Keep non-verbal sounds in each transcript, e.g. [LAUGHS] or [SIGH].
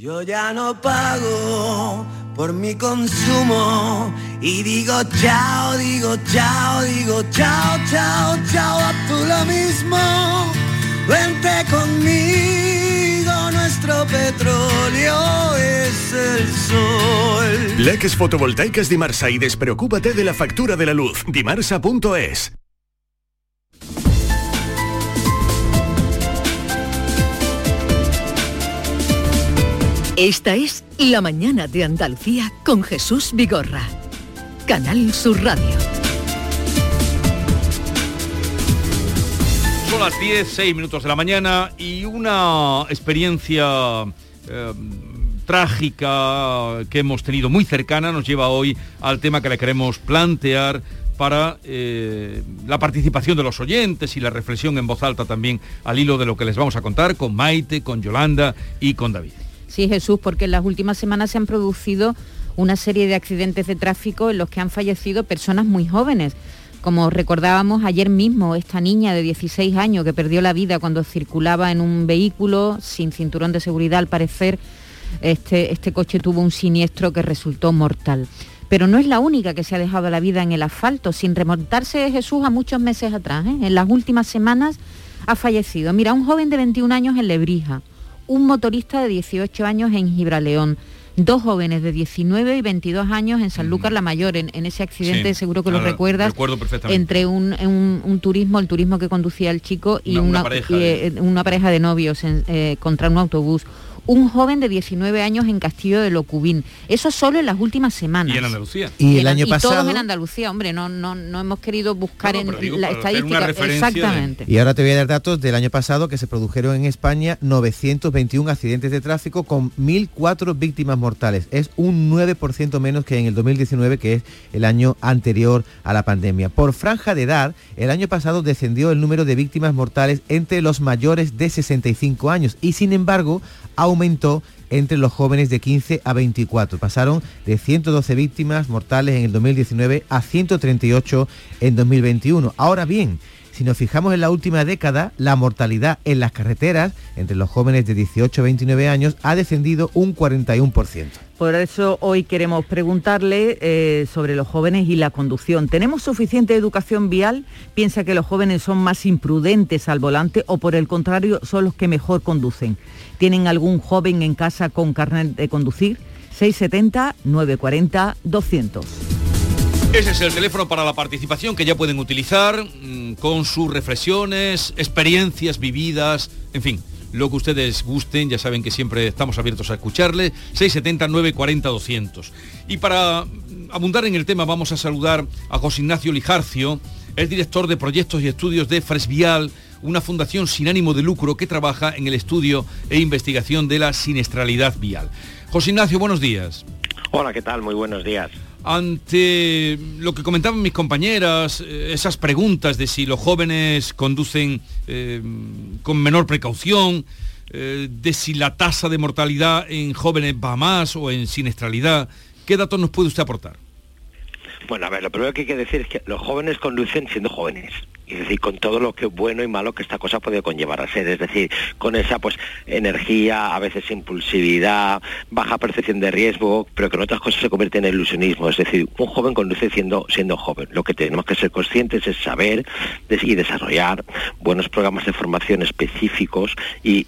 Yo ya no pago por mi consumo y digo chao, digo chao, digo chao, chao, chao, a tú lo mismo. Vente conmigo, nuestro petróleo es el sol. Leques fotovoltaicas Dimarsa y despreocúpate de la factura de la luz. Dimarsa.es. Esta es La Mañana de Andalucía con Jesús Vigorra. Canal Sur Radio. Son las 10, 6 minutos de la mañana y una experiencia eh, trágica que hemos tenido muy cercana nos lleva hoy al tema que le queremos plantear para eh, la participación de los oyentes y la reflexión en voz alta también al hilo de lo que les vamos a contar con Maite, con Yolanda y con David. Sí, Jesús, porque en las últimas semanas se han producido una serie de accidentes de tráfico en los que han fallecido personas muy jóvenes. Como recordábamos ayer mismo, esta niña de 16 años que perdió la vida cuando circulaba en un vehículo sin cinturón de seguridad, al parecer, este, este coche tuvo un siniestro que resultó mortal. Pero no es la única que se ha dejado la vida en el asfalto, sin remontarse Jesús a muchos meses atrás. ¿eh? En las últimas semanas ha fallecido. Mira, un joven de 21 años en Lebrija, un motorista de 18 años en Gibraleón, dos jóvenes de 19 y 22 años en San Lucas la Mayor, en, ese accidente, Sí, seguro que lo recuerdas, recuerdo perfectamente. entre un, un- un turismo, el turismo que conducía el chico y Una- una una, pareja y, de- eh, una pareja de novios en- eh, contra un autobús. Un joven de 19 años en Castillo de Locubín. Eso solo en las últimas semanas. Y en Andalucía. Y el En- año y pasado... todos en Andalucía, hombre, no, no, no hemos querido buscar No, no, pero en digo, la estadística. de- Exactamente. Y ahora te voy a dar datos del año pasado que se produjeron en España 921 accidentes de tráfico con 1.004 víctimas mortales. Es un 9% menos que en el 2019, que es el año anterior a la pandemia. Por franja de edad, el año pasado descendió el número de víctimas mortales entre los mayores de 65 años y sin embargo aumentó entre los jóvenes de 15 a 24. Pasaron de 112 víctimas mortales en el 2019 a 138 en 2021. Ahora bien, si nos fijamos en la última década, la mortalidad en las carreteras entre los jóvenes de 18 a 29 años ha descendido un 41%. Por eso hoy queremos preguntarle eh, sobre los jóvenes y la conducción. ¿Tenemos suficiente educación vial? ¿Piensa que los jóvenes son más imprudentes al volante o por el contrario son los que mejor conducen? ¿Tienen algún joven en casa con carnet de conducir? 670-940-200. Ese es el teléfono para la participación que ya pueden utilizar mm, con sus reflexiones, experiencias vividas, en fin, lo que ustedes gusten, ya saben que siempre estamos abiertos a escucharle, 670 940 200. Y para mm, abundar en el tema vamos a saludar a José Ignacio Lijarcio, es director de proyectos y estudios de Fresvial, una fundación sin ánimo de lucro que trabaja en el estudio e investigación de la siniestralidad vial. José Ignacio, buenos días. Hola, ¿qué tal? Muy buenos días. Ante lo que comentaban mis compañeras, eh, esas preguntas de si los jóvenes conducen eh, con menor precaución, eh, de si la tasa de mortalidad en jóvenes va más o en siniestralidad, ¿qué datos nos puede usted aportar? Bueno, a ver, lo primero que hay que decir es que los jóvenes conducen siendo jóvenes. Es decir, con todo lo que bueno y malo que esta cosa puede conllevar a ser. Es decir, con esa pues energía, a veces impulsividad, baja percepción de riesgo, pero que en otras cosas se convierte en ilusionismo. Es decir, un joven conduce siendo, siendo joven. Lo que tenemos que ser conscientes es saber y desarrollar buenos programas de formación específicos y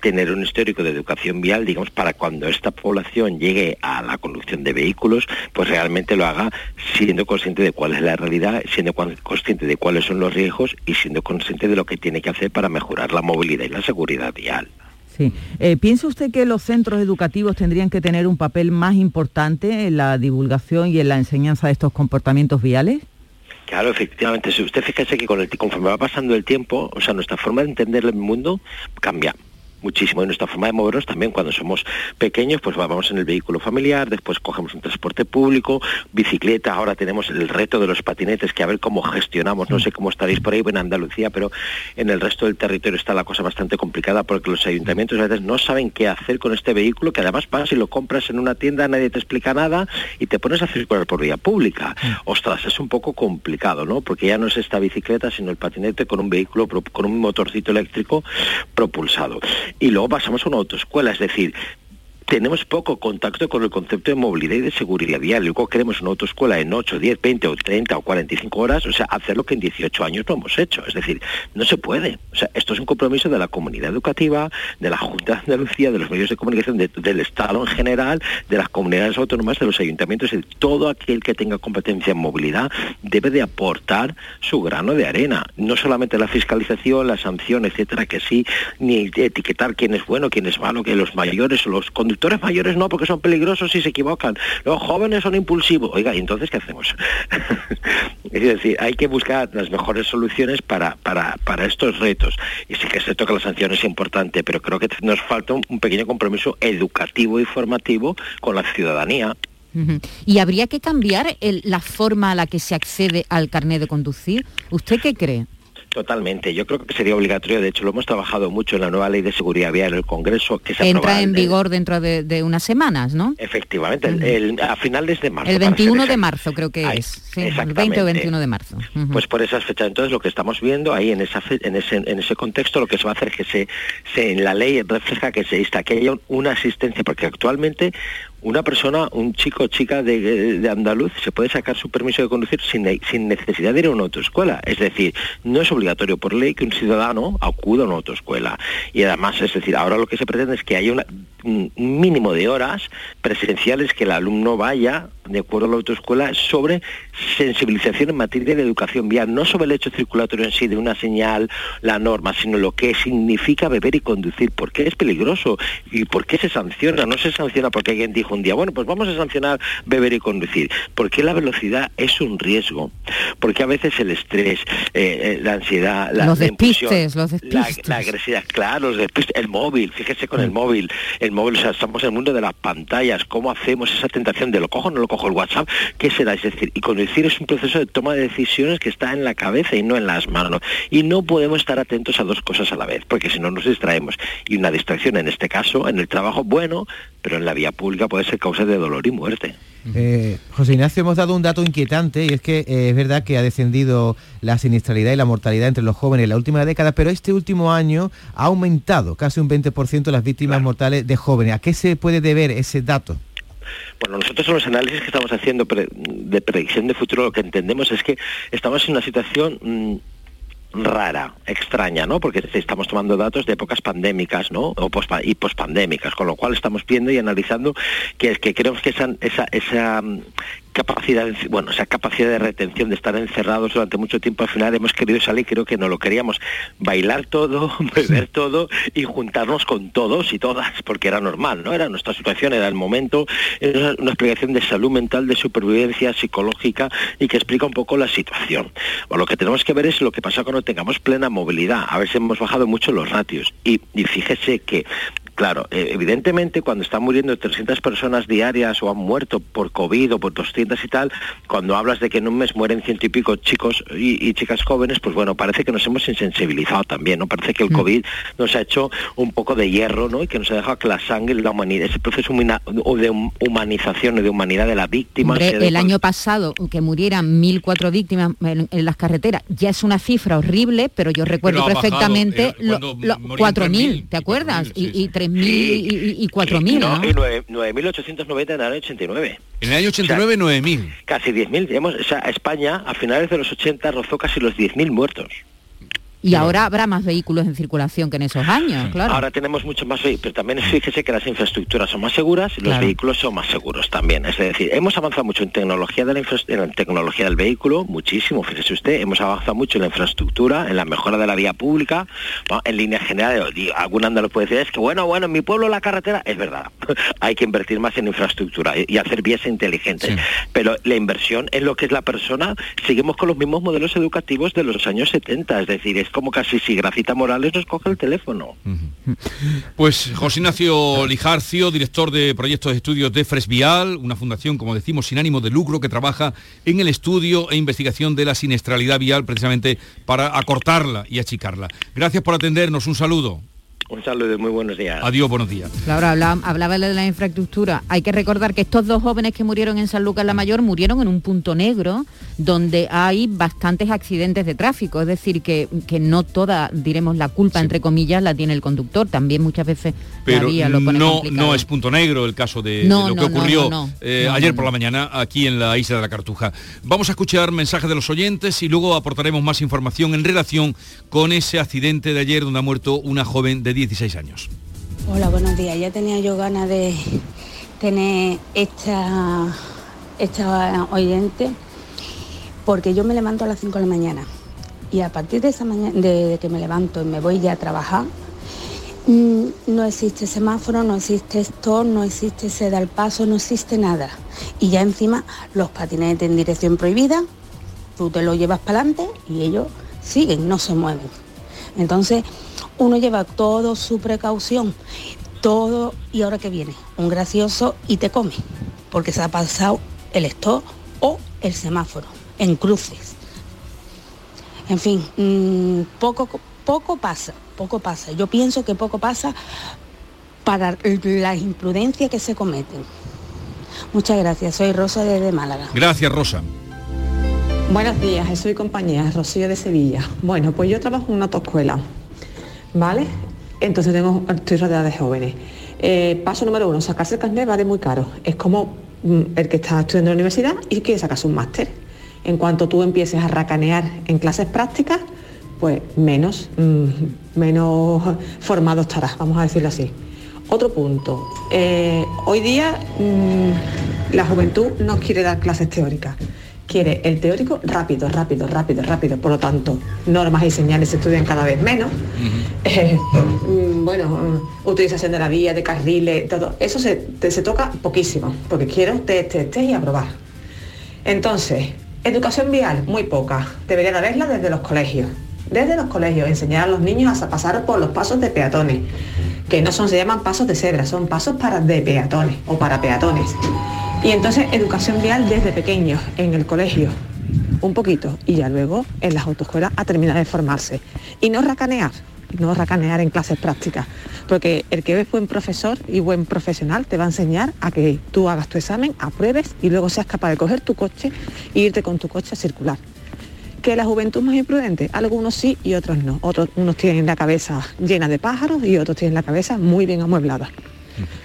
tener un histórico de educación vial, digamos, para cuando esta población llegue a la conducción de vehículos, pues realmente lo haga siendo consciente de cuál es la realidad, siendo consciente de cuáles son los riesgos y siendo consciente de lo que tiene que hacer para mejorar la movilidad y la seguridad vial. Sí. Eh, ¿Piensa usted que los centros educativos tendrían que tener un papel más importante en la divulgación y en la enseñanza de estos comportamientos viales? Claro, efectivamente. Si usted fíjese que con el, conforme va pasando el tiempo, o sea, nuestra forma de entender el mundo cambia. Muchísimo. Y nuestra forma de movernos también cuando somos pequeños, pues vamos en el vehículo familiar, después cogemos un transporte público, bicicleta, ahora tenemos el reto de los patinetes, que a ver cómo gestionamos, no sé cómo estaréis por ahí en Andalucía, pero en el resto del territorio está la cosa bastante complicada porque los ayuntamientos a veces no saben qué hacer con este vehículo, que además vas y lo compras en una tienda, nadie te explica nada y te pones a circular por vía pública. Ostras, es un poco complicado, ¿no? Porque ya no es esta bicicleta, sino el patinete con un vehículo, con un motorcito eléctrico propulsado. Y luego pasamos a una autoescuela, es decir, tenemos poco contacto con el concepto de movilidad y de seguridad vial. Luego queremos una autoescuela en 8, 10, 20 o 30 o 45 horas, o sea, hacer lo que en 18 años no hemos hecho. Es decir, no se puede. O sea, esto es un compromiso de la comunidad educativa, de la Junta de Andalucía, de los medios de comunicación, de- del Estado en general, de las comunidades autónomas, de los ayuntamientos. Decir, todo aquel que tenga competencia en movilidad debe de aportar su grano de arena. No solamente la fiscalización, la sanción, etcétera, que sí, ni etiquetar quién es bueno, quién es malo, que los mayores o los conductores mayores no, porque son peligrosos y se equivocan. Los jóvenes son impulsivos. Oiga, ¿y entonces qué hacemos? [LAUGHS] es decir, hay que buscar las mejores soluciones para, para, para estos retos. Y sí que es cierto que la sanción es importante, pero creo que nos falta un, un pequeño compromiso educativo y formativo con la ciudadanía. ¿Y habría que cambiar el- la forma a la que se accede al carnet de conducir? ¿Usted qué cree? Totalmente. Yo creo que sería obligatorio. De hecho, lo hemos trabajado mucho en la nueva ley de seguridad vial en el Congreso, que se Entra en el- vigor dentro de, de unas semanas, ¿no? Efectivamente, el- el- a finales de marzo. El para ser 21 de marzo creo que es. Sí, el exactamente. 20 o 21 de marzo. Pues por esas fechas. Entonces lo que estamos viendo ahí en esa fe- en ese en ese contexto lo que se va a hacer es que se, se en la ley refleja que se insta que haya un- una asistencia porque actualmente una persona, un chico o chica de, de andaluz se puede sacar su permiso de conducir sin, sin necesidad de ir a una autoescuela. Es decir, no es obligatorio por ley que un ciudadano acuda a una autoescuela. Y además, es decir, ahora lo que se pretende es que haya una- un mínimo de horas presenciales que el alumno vaya de acuerdo a la autoescuela sobre sensibilización en materia de educación vial, no sobre el hecho circulatorio en sí de una señal, la norma, sino lo que significa beber y conducir, por qué es peligroso y por qué se sanciona. No se sanciona porque alguien dijo un día, bueno, pues vamos a sancionar beber y conducir, porque la velocidad es un riesgo, porque a veces el estrés, eh, eh, la ansiedad, la, Los la impulsión, despistes, los la, despistes. la agresividad, claro, los despistes, el móvil, fíjese con el móvil, el móvil, o sea, estamos en el mundo de las pantallas, ¿cómo hacemos esa tentación de lo cojo no lo cojo el WhatsApp? ¿Qué será? Es decir, y conducir es un proceso de toma de decisiones que está en la cabeza y no en las manos. Y no podemos estar atentos a dos cosas a la vez, porque si no nos distraemos. Y una distracción en este caso, en el trabajo, bueno, pero en la vía pública puede ser causa de dolor y muerte. Eh, José Ignacio, hemos dado un dato inquietante y es que eh, es verdad que ha descendido la siniestralidad y la mortalidad entre los jóvenes en la última década, pero este último año ha aumentado casi un 20% las víctimas mortales de jóvenes. ¿A qué se puede deber ese dato? Bueno, nosotros en los análisis que estamos haciendo de predicción de futuro lo que entendemos es que estamos en una situación mm, rara, extraña, ¿no? Porque estamos tomando datos de épocas pandémicas, ¿no? O pospa- y pospandémicas, con lo cual estamos viendo y analizando que que creemos que esa, esa, esa capacidad, de- bueno, esa capacidad de retención de estar encerrados durante mucho tiempo, al final hemos querido salir, creo que no lo queríamos, bailar todo, [LAUGHS] beber todo y juntarnos con todos y todas, porque era normal, ¿no? Era nuestra situación, era el momento, era una, explicación de salud mental, de supervivencia psicológica y que explica un poco la situación. O lo que tenemos que ver es lo que pasa cuando tengamos plena movilidad, a ver si hemos bajado mucho los ratios. Y, y fíjese que Claro, eh, evidentemente cuando están muriendo 300 personas diarias o han muerto por COVID o por 200 y tal, cuando hablas de que en un mes mueren ciento y pico chicos y, y chicas jóvenes, pues bueno, parece que nos hemos insensibilizado también, ¿no? Parece que el COVID nos ha hecho un poco de hierro, ¿no? Y que nos ha dejado que la sangre, la humanidad, ese proceso de hum- humanización o de humanidad de la víctima. Hombre, sea de el año pasado que murieran 1.000 víctimas en, en las carreteras ya es una cifra horrible, pero yo recuerdo Pero ha bajado, perfectamente eh, lo- cuando lo- morían 4.000, ¿te acuerdas? Y, y 3.000 y, y, y 4.000, No, ¿no? y nueve- 9.890 en el año 89. En el año 89, 9.000. Casi 10.000. Hemos- O sea, España a finales de los 80 rozó casi los 10.000 muertos. Y ahora habrá más vehículos en circulación que en esos años, claro. Ahora tenemos muchos más vehículos, pero también fíjese que las infraestructuras son más seguras y los Claro. vehículos son más seguros también. Es decir, hemos avanzado mucho en tecnología de la en tecnología del vehículo, muchísimo, fíjese usted, hemos avanzado mucho en la infraestructura, en la mejora de la vía pública, ¿no? en línea general, algún andaluz puede decir, es que bueno, bueno, en mi pueblo la carretera, es verdad, [LAUGHS] hay que invertir más en infraestructura y, y hacer vías inteligentes, pero la inversión en lo que es la persona, seguimos con los mismos modelos educativos de los años 70, es decir, es como casi si Gracita Morales nos coge el teléfono. Pues José Ignacio Lijarcio, director de proyectos de estudios de Fresvial, una fundación, como decimos, sin ánimo de lucro que trabaja en el estudio e investigación de la siniestralidad vial precisamente para acortarla y achicarla. Gracias por atendernos, un saludo. Un saludo, muy buenos días. Adiós, buenos días. Laura, hablaba, hablaba de la infraestructura. Hay que recordar que estos dos jóvenes que murieron en San Lucas la Mayor murieron en un punto negro donde hay bastantes accidentes de tráfico. Es decir, que, que no toda, diremos, la culpa, entre comillas, la tiene el conductor. También muchas veces Pero la vía lo pone no, complicado. no es punto negro el caso de, No, de lo no, que ocurrió no, no. eh, No, ayer no, por la mañana aquí en la isla de la Cartuja. Vamos a escuchar mensajes de los oyentes y luego aportaremos más información en relación con ese accidente de ayer donde ha muerto una joven de 16 años. Hola, buenos días. Ya tenía yo ganas de tener esta, esta oyente porque yo me levanto a las 5 de la mañana y a partir de esa mañana, de, que me levanto y me voy ya a trabajar, mm, no existe semáforo, no existe stop, no existe ceda al paso, no existe nada. Y ya encima los patinetes en dirección prohibida, tú te lo llevas para adelante y ellos siguen, no se mueven. Entonces, uno lleva todo su precaución, todo, y ahora que viene, un gracioso y te come, porque se ha pasado el stop o el semáforo en cruces. En fin, mm, poco, poco pasa, poco pasa. Yo pienso que poco pasa para las imprudencias que se cometen. Muchas gracias, soy Rosa desde Málaga. Gracias, Rosa. Buenos días, soy compañía, Rocío de Sevilla. Bueno, pues yo trabajo en una autoescuela, ¿vale? Entonces tengo, estoy rodeada de jóvenes. Eh, paso número uno, sacarse el carnet vale muy caro. Es como mm, el que está estudiando en la universidad y quiere sacarse un máster. En cuanto tú empieces a racanear en clases prácticas, pues menos, mm, menos formado estarás, vamos a decirlo así. Otro punto, eh, hoy día mm, la juventud no quiere dar clases teóricas, quiere el teórico rápido, rápido, rápido, rápido. Por lo tanto, normas y señales se estudian cada vez menos. Eh, mm, bueno, mm, utilización de la vía, de carriles, todo. Eso se, te- se toca poquísimo, porque quiero test, test, test y aprobar. Entonces, educación vial, muy poca. Deberían haberla desde los colegios. Desde los colegios, enseñar a los niños a pasar por los pasos de peatones, que no son, se llaman pasos de cebra, son pasos para de peatones o para peatones. Y entonces educación vial desde pequeños, en el colegio, un poquito, y ya luego en las autoescuelas a terminar de formarse. Y no racanear, no racanear en clases prácticas, porque el que es buen profesor y buen profesional te va a enseñar a que tú hagas tu examen, apruebes y luego seas capaz de coger tu coche e irte con tu coche a circular. Que la juventud más imprudente, algunos sí y otros no. Otros, unos tienen la cabeza llena de pájaros y otros tienen la cabeza muy bien amueblada.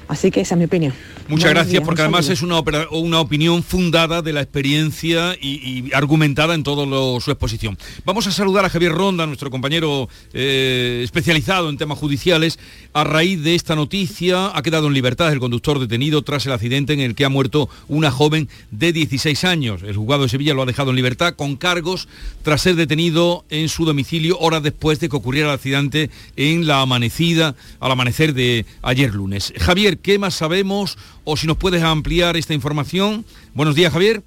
Así que esa es mi opinión. Muchas Buenos gracias, días, porque además es una, opera- una opinión fundada de la experiencia y, y argumentada en toda su exposición. Vamos a saludar a Javier Ronda, nuestro compañero eh, especializado en temas judiciales. A raíz de esta noticia, ha quedado en libertad el conductor detenido tras el accidente en el que ha muerto una joven de 16 años. El juzgado de Sevilla lo ha dejado en libertad con cargos tras ser detenido en su domicilio horas después de que ocurriera el accidente en la amanecida, al amanecer de ayer lunes. Javier, ¿qué más sabemos o si nos puedes ampliar esta información? Buenos días, Javier.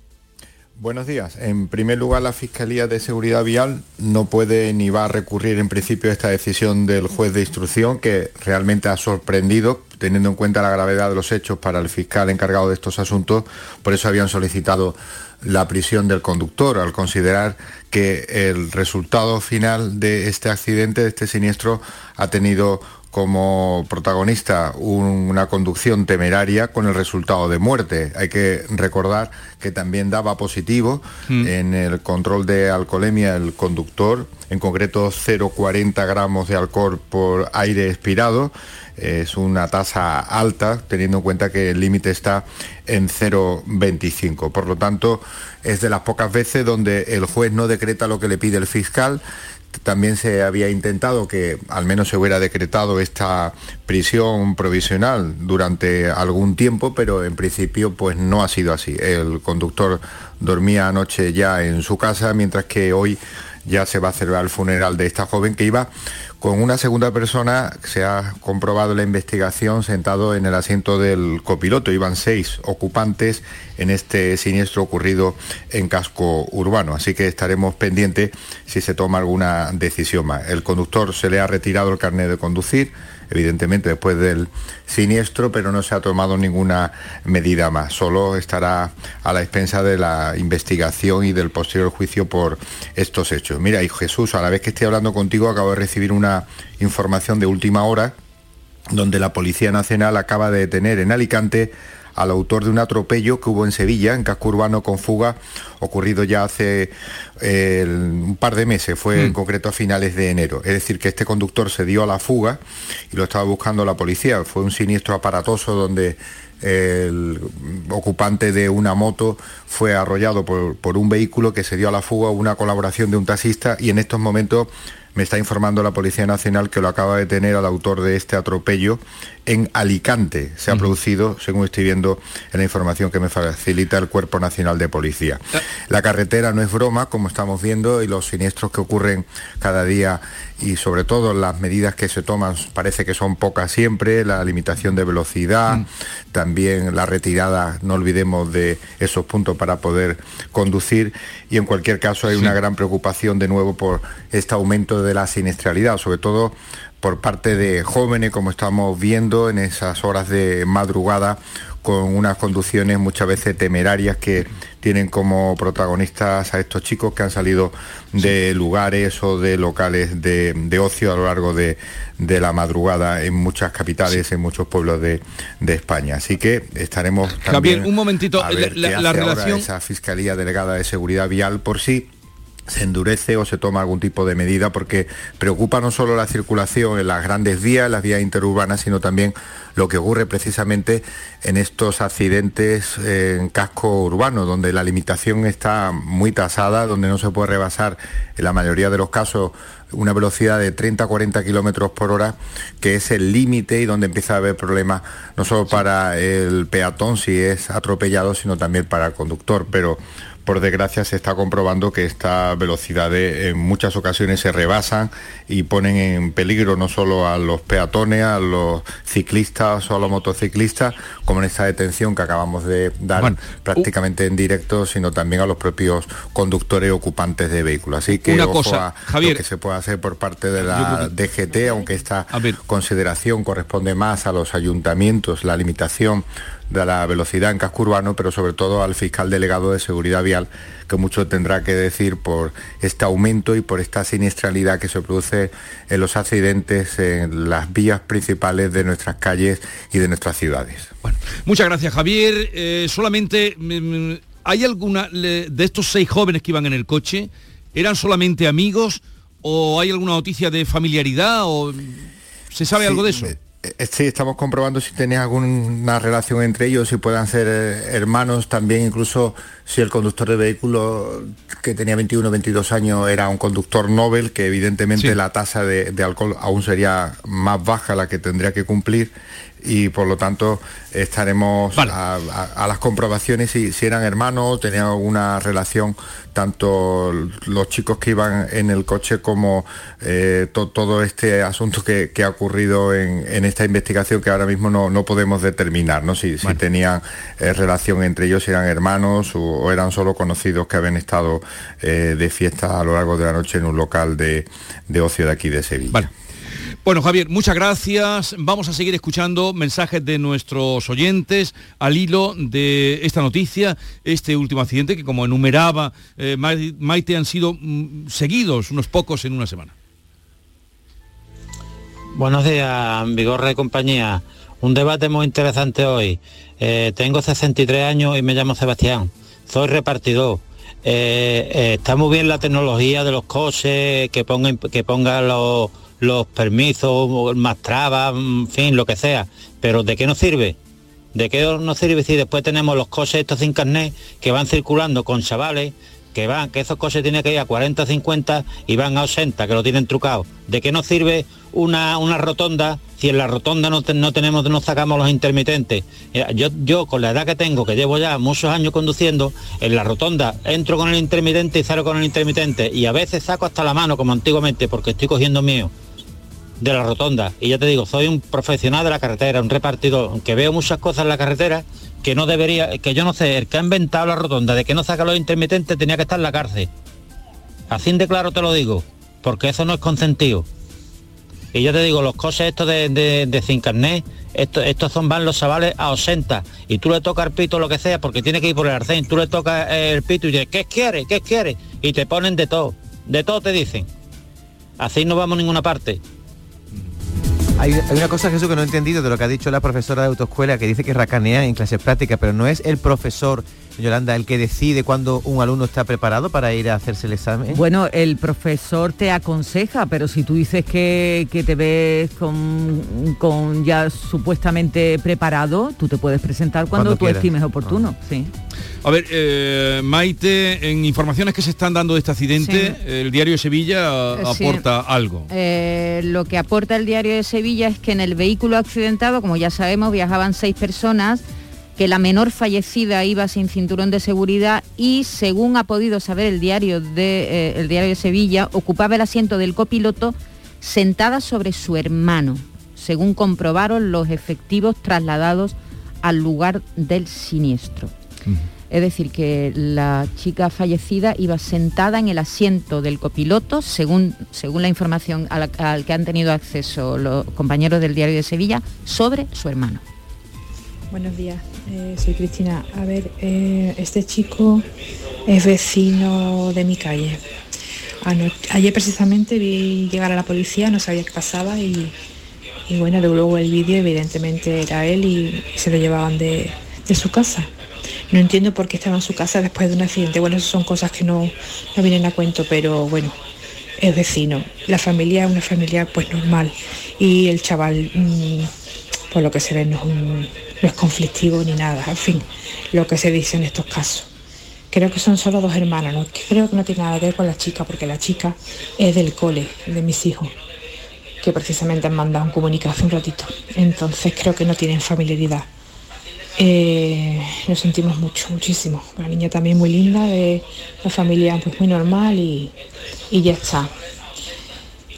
Buenos días. En primer lugar, la Fiscalía de Seguridad Vial no puede ni va a recurrir en principio a esta decisión del juez de instrucción que realmente ha sorprendido teniendo en cuenta la gravedad de los hechos para el fiscal encargado de estos asuntos. Por eso habían solicitado la prisión del conductor al considerar que el resultado final de este accidente, de este siniestro, ha tenido como protagonista un- una conducción temeraria con el resultado de muerte. Hay que recordar que también daba positivo en el control de alcoholemia el conductor, en concreto 0,40 gramos de alcohol por aire expirado. Es una tasa alta, teniendo en cuenta que el límite está en 0,25. Por lo tanto, es de las pocas veces donde el juez no decreta lo que le pide el fiscal, también se había intentado que al menos se hubiera decretado esta prisión provisional durante algún tiempo, pero en principio pues no ha sido así. El conductor dormía anoche ya en su casa, mientras que hoy ya se va a celebrar el funeral de esta joven que iba con una segunda persona, se ha comprobado la investigación sentado en el asiento del copiloto. Iban seis ocupantes en este siniestro ocurrido en casco urbano. Así que estaremos pendientes si se toma alguna decisión más. El conductor se le ha retirado el carnet de conducir evidentemente después del siniestro, pero no se ha tomado ninguna medida más. Solo estará a la expensa de la investigación y del posterior juicio por estos hechos. Mira, y Jesús, a la vez que estoy hablando contigo, acabo de recibir una información de última hora donde la Policía Nacional acaba de detener en Alicante al autor de un atropello que hubo en Sevilla, en casco urbano con fuga, ocurrido ya hace un par de meses, fue en hmm. concreto a finales de enero. Es decir, que este conductor se dio a la fuga y lo estaba buscando la policía. Fue un siniestro aparatoso donde el ocupante de una moto fue arrollado por, por, un vehículo que se dio a la fuga, una colaboración de un taxista y en estos momentos me está informando la Policía Nacional que lo acaba de tener al autor de este atropello en Alicante. Se ha producido, según estoy viendo en la información que me facilita el Cuerpo Nacional de Policía. Ah. La carretera no es broma, como estamos viendo, y los siniestros que ocurren cada día y sobre todo las medidas que se toman parece que son pocas siempre, la limitación de velocidad, mm. también la retirada, no olvidemos de esos puntos para poder conducir y en cualquier caso hay una gran preocupación de nuevo por este aumento de la siniestralidad, sobre todo por parte de jóvenes, como estamos viendo en esas horas de madrugada, con unas conducciones muchas veces temerarias que tienen como protagonistas a estos chicos que han salido de lugares o de locales de, ocio a lo largo de, la madrugada en muchas capitales, en muchos pueblos de, España. Así que estaremos también un momentito, la, relación... esa Fiscalía Delegada de Seguridad Vial por sí se endurece o se toma algún tipo de medida porque preocupa no solo la circulación en las grandes vías, las vías interurbanas, sino también lo que ocurre precisamente en estos accidentes en casco urbano, donde la limitación está muy tasada, donde no se puede rebasar en la mayoría de los casos una velocidad de 30-40 kilómetros por hora, que es el límite y donde empieza a haber problemas no solo para el peatón si es atropellado, sino también para el conductor. Pero por desgracia se está comprobando que estas velocidades en muchas ocasiones se rebasan y ponen en peligro no solo a los peatones, a los ciclistas o a los motociclistas, como en esta detención que acabamos de dar prácticamente en directo, sino también a los propios conductores ocupantes de vehículos. Así que una cosa, Javier, lo que se puede hacer por parte de la DGT, aunque esta consideración corresponde más a los ayuntamientos, la limitación de la velocidad en casco urbano, pero sobre todo al fiscal delegado de seguridad vial, que mucho tendrá que decir por este aumento y por esta siniestralidad que se produce en los accidentes en las vías principales de nuestras calles y de nuestras ciudades. Bueno, muchas gracias Javier. Eh, solamente, mm, mm, ¿hay alguna de estos seis jóvenes que iban en el coche? ¿Eran solamente amigos o hay alguna noticia de familiaridad o se sabe algo de eso? Eh, sí, estamos comprobando si tiene alguna relación entre ellos, si puedan ser eh, hermanos también, incluso si el conductor de vehículo que tenía 21 o 22 años era un conductor Nobel, que evidentemente la tasa de, alcohol aún sería más baja la que tendría que cumplir y por lo tanto estaremos a, las comprobaciones si, si eran hermanos, tenían alguna relación tanto los chicos que iban en el coche como eh, todo este asunto que, ha ocurrido en, esta investigación que ahora mismo no, podemos determinar, ¿no? Si, tenían eh, relación entre ellos, si eran hermanos o, eran solo conocidos que habían estado eh, de fiesta a lo largo de la noche en un local de, de ocio de aquí de Sevilla. Bueno, Javier, muchas gracias. Vamos a seguir escuchando mensajes de nuestros oyentes al hilo de esta noticia, este último accidente que como enumeraba eh, Maite han sido mm, seguidos unos pocos en una semana. Buenos días, Vigorra y compañía. Un debate muy interesante hoy. Eh, tengo 63 años y me llamo Sebastián. Soy repartidor. Eh, está muy bien la tecnología de los coches, que pongan que ponga los los permisos, más trabas, en fin, lo que sea. Pero ¿de qué nos sirve? ¿De qué nos sirve si después tenemos los coches estos sin carnet que van circulando con chavales que van, que esos coches tienen que ir a 40, 50 y van a 80, que lo tienen trucado. ¿De qué nos sirve una, una rotonda si en la rotonda no, no tenemos, no sacamos los intermitentes? Yo, yo con la edad que tengo, que llevo ya muchos años conduciendo, en la rotonda entro con el intermitente y salgo con el intermitente y a veces saco hasta la mano como antiguamente porque estoy cogiendo mío de la rotonda. Y ya te digo, soy un profesional de la carretera, un repartidor, aunque veo muchas cosas en la carretera que no debería, que yo no sé, el que ha inventado la rotonda de que no saca los intermitentes tenía que estar en la cárcel. Así de claro te lo digo, porque eso no es consentido. Y yo te digo, los coches estos de, de, sin carnet, estos, estos son van los chavales a 80 y tú le tocas el pito lo que sea porque tiene que ir por el arcén, tú le tocas el pito y dices, ¿qué quiere? ¿Qué quiere? Y te ponen de todo, de todo te dicen. Así no vamos a ninguna parte. Hay, una cosa, Jesús, que no he entendido de lo que ha dicho la profesora de autoescuela, que dice que racanea en clases prácticas, pero no es el profesor, Yolanda, el que decide cuando un alumno está preparado para ir a hacerse el examen. Bueno, el profesor te aconseja, pero si tú dices que, te ves con, ya supuestamente preparado, tú te puedes presentar cuando, tú estimes oportuno. Ah. Sí. A ver, eh, Maite, en informaciones que se están dando de este accidente, el diario de Sevilla eh, aporta algo. Eh, lo que aporta el diario de Sevilla es que en el vehículo accidentado, como ya sabemos, viajaban seis personas, que la menor fallecida iba sin cinturón de seguridad y, según ha podido saber el diario de, el diario de Sevilla, ocupaba el asiento del copiloto sentada sobre su hermano, según comprobaron los efectivos trasladados al lugar del siniestro. Es decir, que la chica fallecida iba sentada en el asiento del copiloto, según, según la información al, que han tenido acceso los compañeros del diario de Sevilla, sobre su hermano. Buenos días, eh, soy Cristina. A ver, eh, este chico es vecino de mi calle. ayer precisamente vi llegar a la policía, no sabía qué pasaba y, bueno, luego el vídeo evidentemente era él y se lo llevaban de su casa. No entiendo por qué estaba en su casa después de un accidente. Bueno, son cosas que no, no vienen a cuento, pero bueno, es vecino. La familia es una familia pues normal. Y el chaval, mm, por lo que se ve, no es, conflictivo ni nada. En fin, lo que se dice en estos casos. Creo que son solo dos hermanas, ¿no? creo que no tiene nada que ver con la chica, porque la chica es del cole, de mis hijos, que precisamente han mandado un comunicado hace un ratito. Entonces creo que no tienen familiaridad. Eh, nos sentimos mucho, muchísimo. Una niña también muy linda, de la familia pues muy normal y, ya está.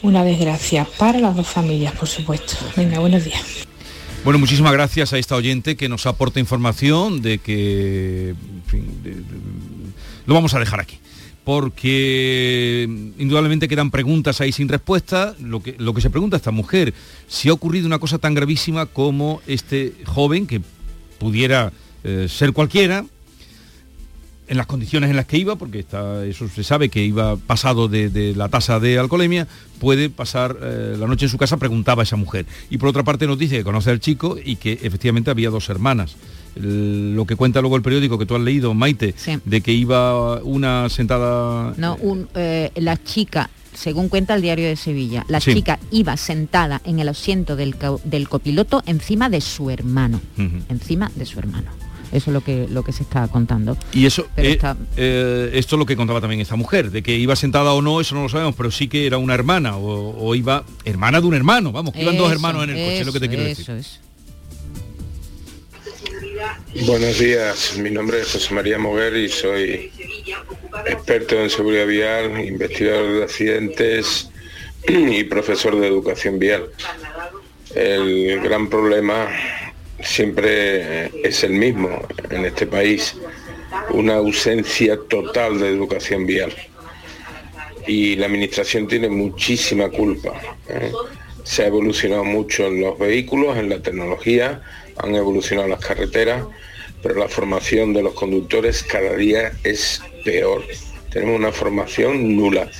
Una desgracia para las dos familias, por supuesto. Venga, buenos días. Bueno, muchísimas gracias a esta oyente que nos aporta información de que lo vamos a dejar aquí. Porque indudablemente quedan preguntas ahí sin respuesta. Lo que, lo que se pregunta esta mujer, si ha ocurrido una cosa tan gravísima como este joven que pudiera eh, ser cualquiera, en las condiciones en las que iba, porque está, eso se sabe que iba pasado de, la tasa de alcoholemia, puede pasar eh, la noche en su casa, preguntaba a esa mujer. Y por otra parte nos dice que conoce al chico y que efectivamente había dos hermanas. lo que cuenta luego el periódico que tú has leído, Maite, de que iba una sentada... No, eh, la chica según cuenta el diario de Sevilla, la chica iba sentada en el asiento del, copiloto encima de su hermano, encima de su hermano. Eso es lo que, lo que se está contando. Y eso, eh, eh, esto es lo que contaba también esta mujer, de que iba sentada o no, eso no lo sabemos, pero sí que era una hermana, o, iba hermana de un hermano, vamos, que iban dos hermanos en el coche, es lo que te quiero decir. Buenos días, mi nombre es José María Moguer y soy experto en seguridad vial, investigador de accidentes y profesor de educación vial. El gran problema siempre es el mismo en este país, una ausencia total de educación vial. Y la administración tiene muchísima culpa. ¿eh? Se ha evolucionado mucho en los vehículos, en la tecnología, han evolucionado las carreteras, pero la formación de los conductores cada día es peor. Tenemos una formación nula.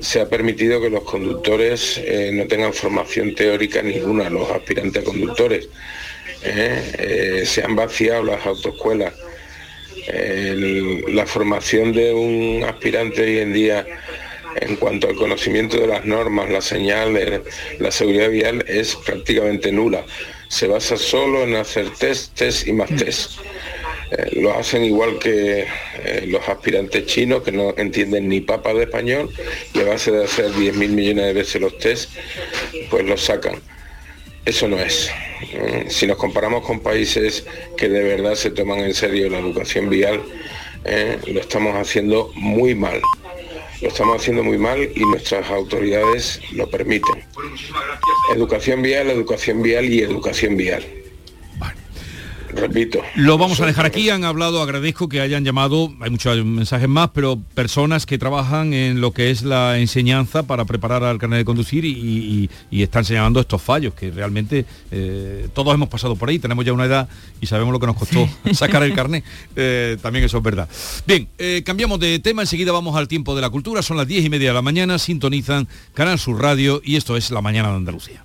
Se ha permitido que los conductores eh, no tengan formación teórica ninguna, los aspirantes a conductores. ¿eh? Eh, se han vaciado las autoescuelas. la formación de un aspirante hoy en día en cuanto al conocimiento de las normas, la señal, la seguridad vial es prácticamente nula. Se basa solo en hacer test, test y más test. Eh, lo hacen igual que eh, los aspirantes chinos que no entienden ni papa de español y a base de hacer 10.000 millones de veces los test, pues los sacan. Eso no es. Mm, Si nos comparamos con países que de verdad se toman en serio la educación vial, eh, lo estamos haciendo muy mal. Lo estamos haciendo muy mal y nuestras autoridades lo permiten. Educación vial, educación vial y educación vial. Repito. Lo vamos a dejar aquí, han hablado, agradezco que hayan llamado, hay muchos mensajes más, pero personas que trabajan en lo que es la enseñanza para preparar al carnet de conducir y, y- y están señalando estos fallos, que realmente eh, todos hemos pasado por ahí, tenemos ya una edad y sabemos lo que nos costó [LAUGHS] sacar el carnet, [LAUGHS] Eh, también eso es verdad. Bien, eh, cambiamos de tema, enseguida vamos al tiempo de la cultura, son las diez y media de la mañana, sintonizan Canal Sur Radio y esto es La Mañana de Andalucía.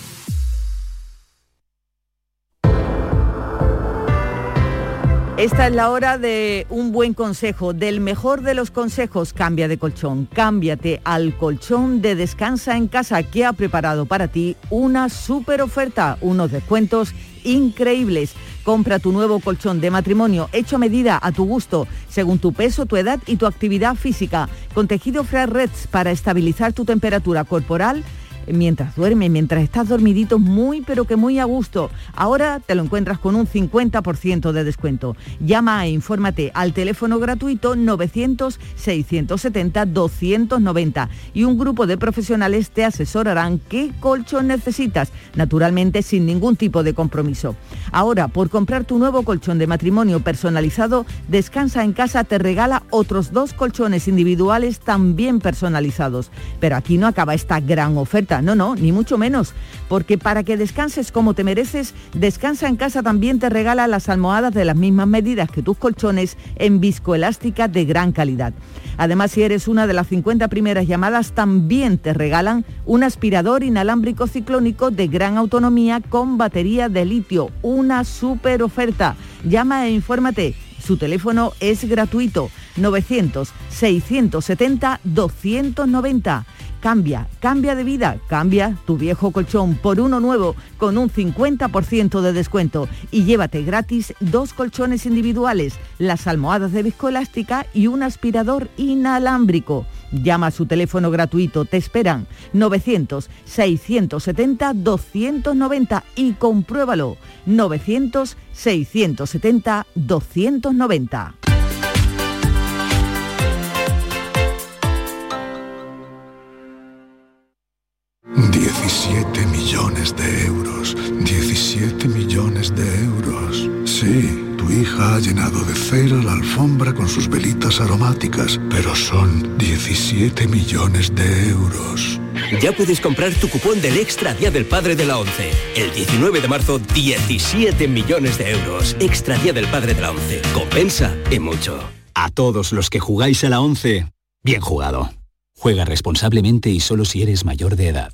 Esta es la hora de un buen consejo, del mejor de los consejos, cambia de colchón, cámbiate al colchón de Descansa en casa que ha preparado para ti una super oferta, unos descuentos increíbles. Compra tu nuevo colchón de matrimonio hecho a medida a tu gusto, según tu peso, tu edad y tu actividad física, con tejido Fresh Reds para estabilizar tu temperatura corporal mientras duerme, mientras estás dormidito muy pero que muy a gusto. Ahora te lo encuentras con un 50% de descuento. Llama e infórmate al teléfono gratuito 900-670-290 y un grupo de profesionales te asesorarán qué colchón necesitas, naturalmente sin ningún tipo de compromiso. Ahora, por comprar tu nuevo colchón de matrimonio personalizado, Descansa en casa te regala otros dos colchones individuales también personalizados. Pero aquí no acaba esta gran oferta, no, no, ni mucho menos, porque para que descanses como te mereces, Descansa en casa también te regala las almohadas de las mismas medidas que tus colchones en viscoelástica de gran calidad. Además, si eres una de las 50 primeras llamadas, también te regalan un aspirador inalámbrico ciclónico de gran autonomía con batería de litio. Una super oferta. Llama e infórmate. Su teléfono es gratuito. 900-670-290. Cambia, cambia de vida, cambia tu viejo colchón por uno nuevo con un 50% de descuento y llévate gratis dos colchones individuales, las almohadas de viscoelástica y un aspirador inalámbrico. Llama a su teléfono gratuito, te esperan 900-670-290 y compruébalo. 900-670-290. Pero son 17 millones de euros. Ya puedes comprar tu cupón del Extra Día del Padre de la ONCE. El 19 de marzo, 17 millones de euros. Extra Día del Padre de la ONCE. Compensa y mucho. A todos los que jugáis a la 11, bien jugado. Juega responsablemente y solo si eres mayor de edad.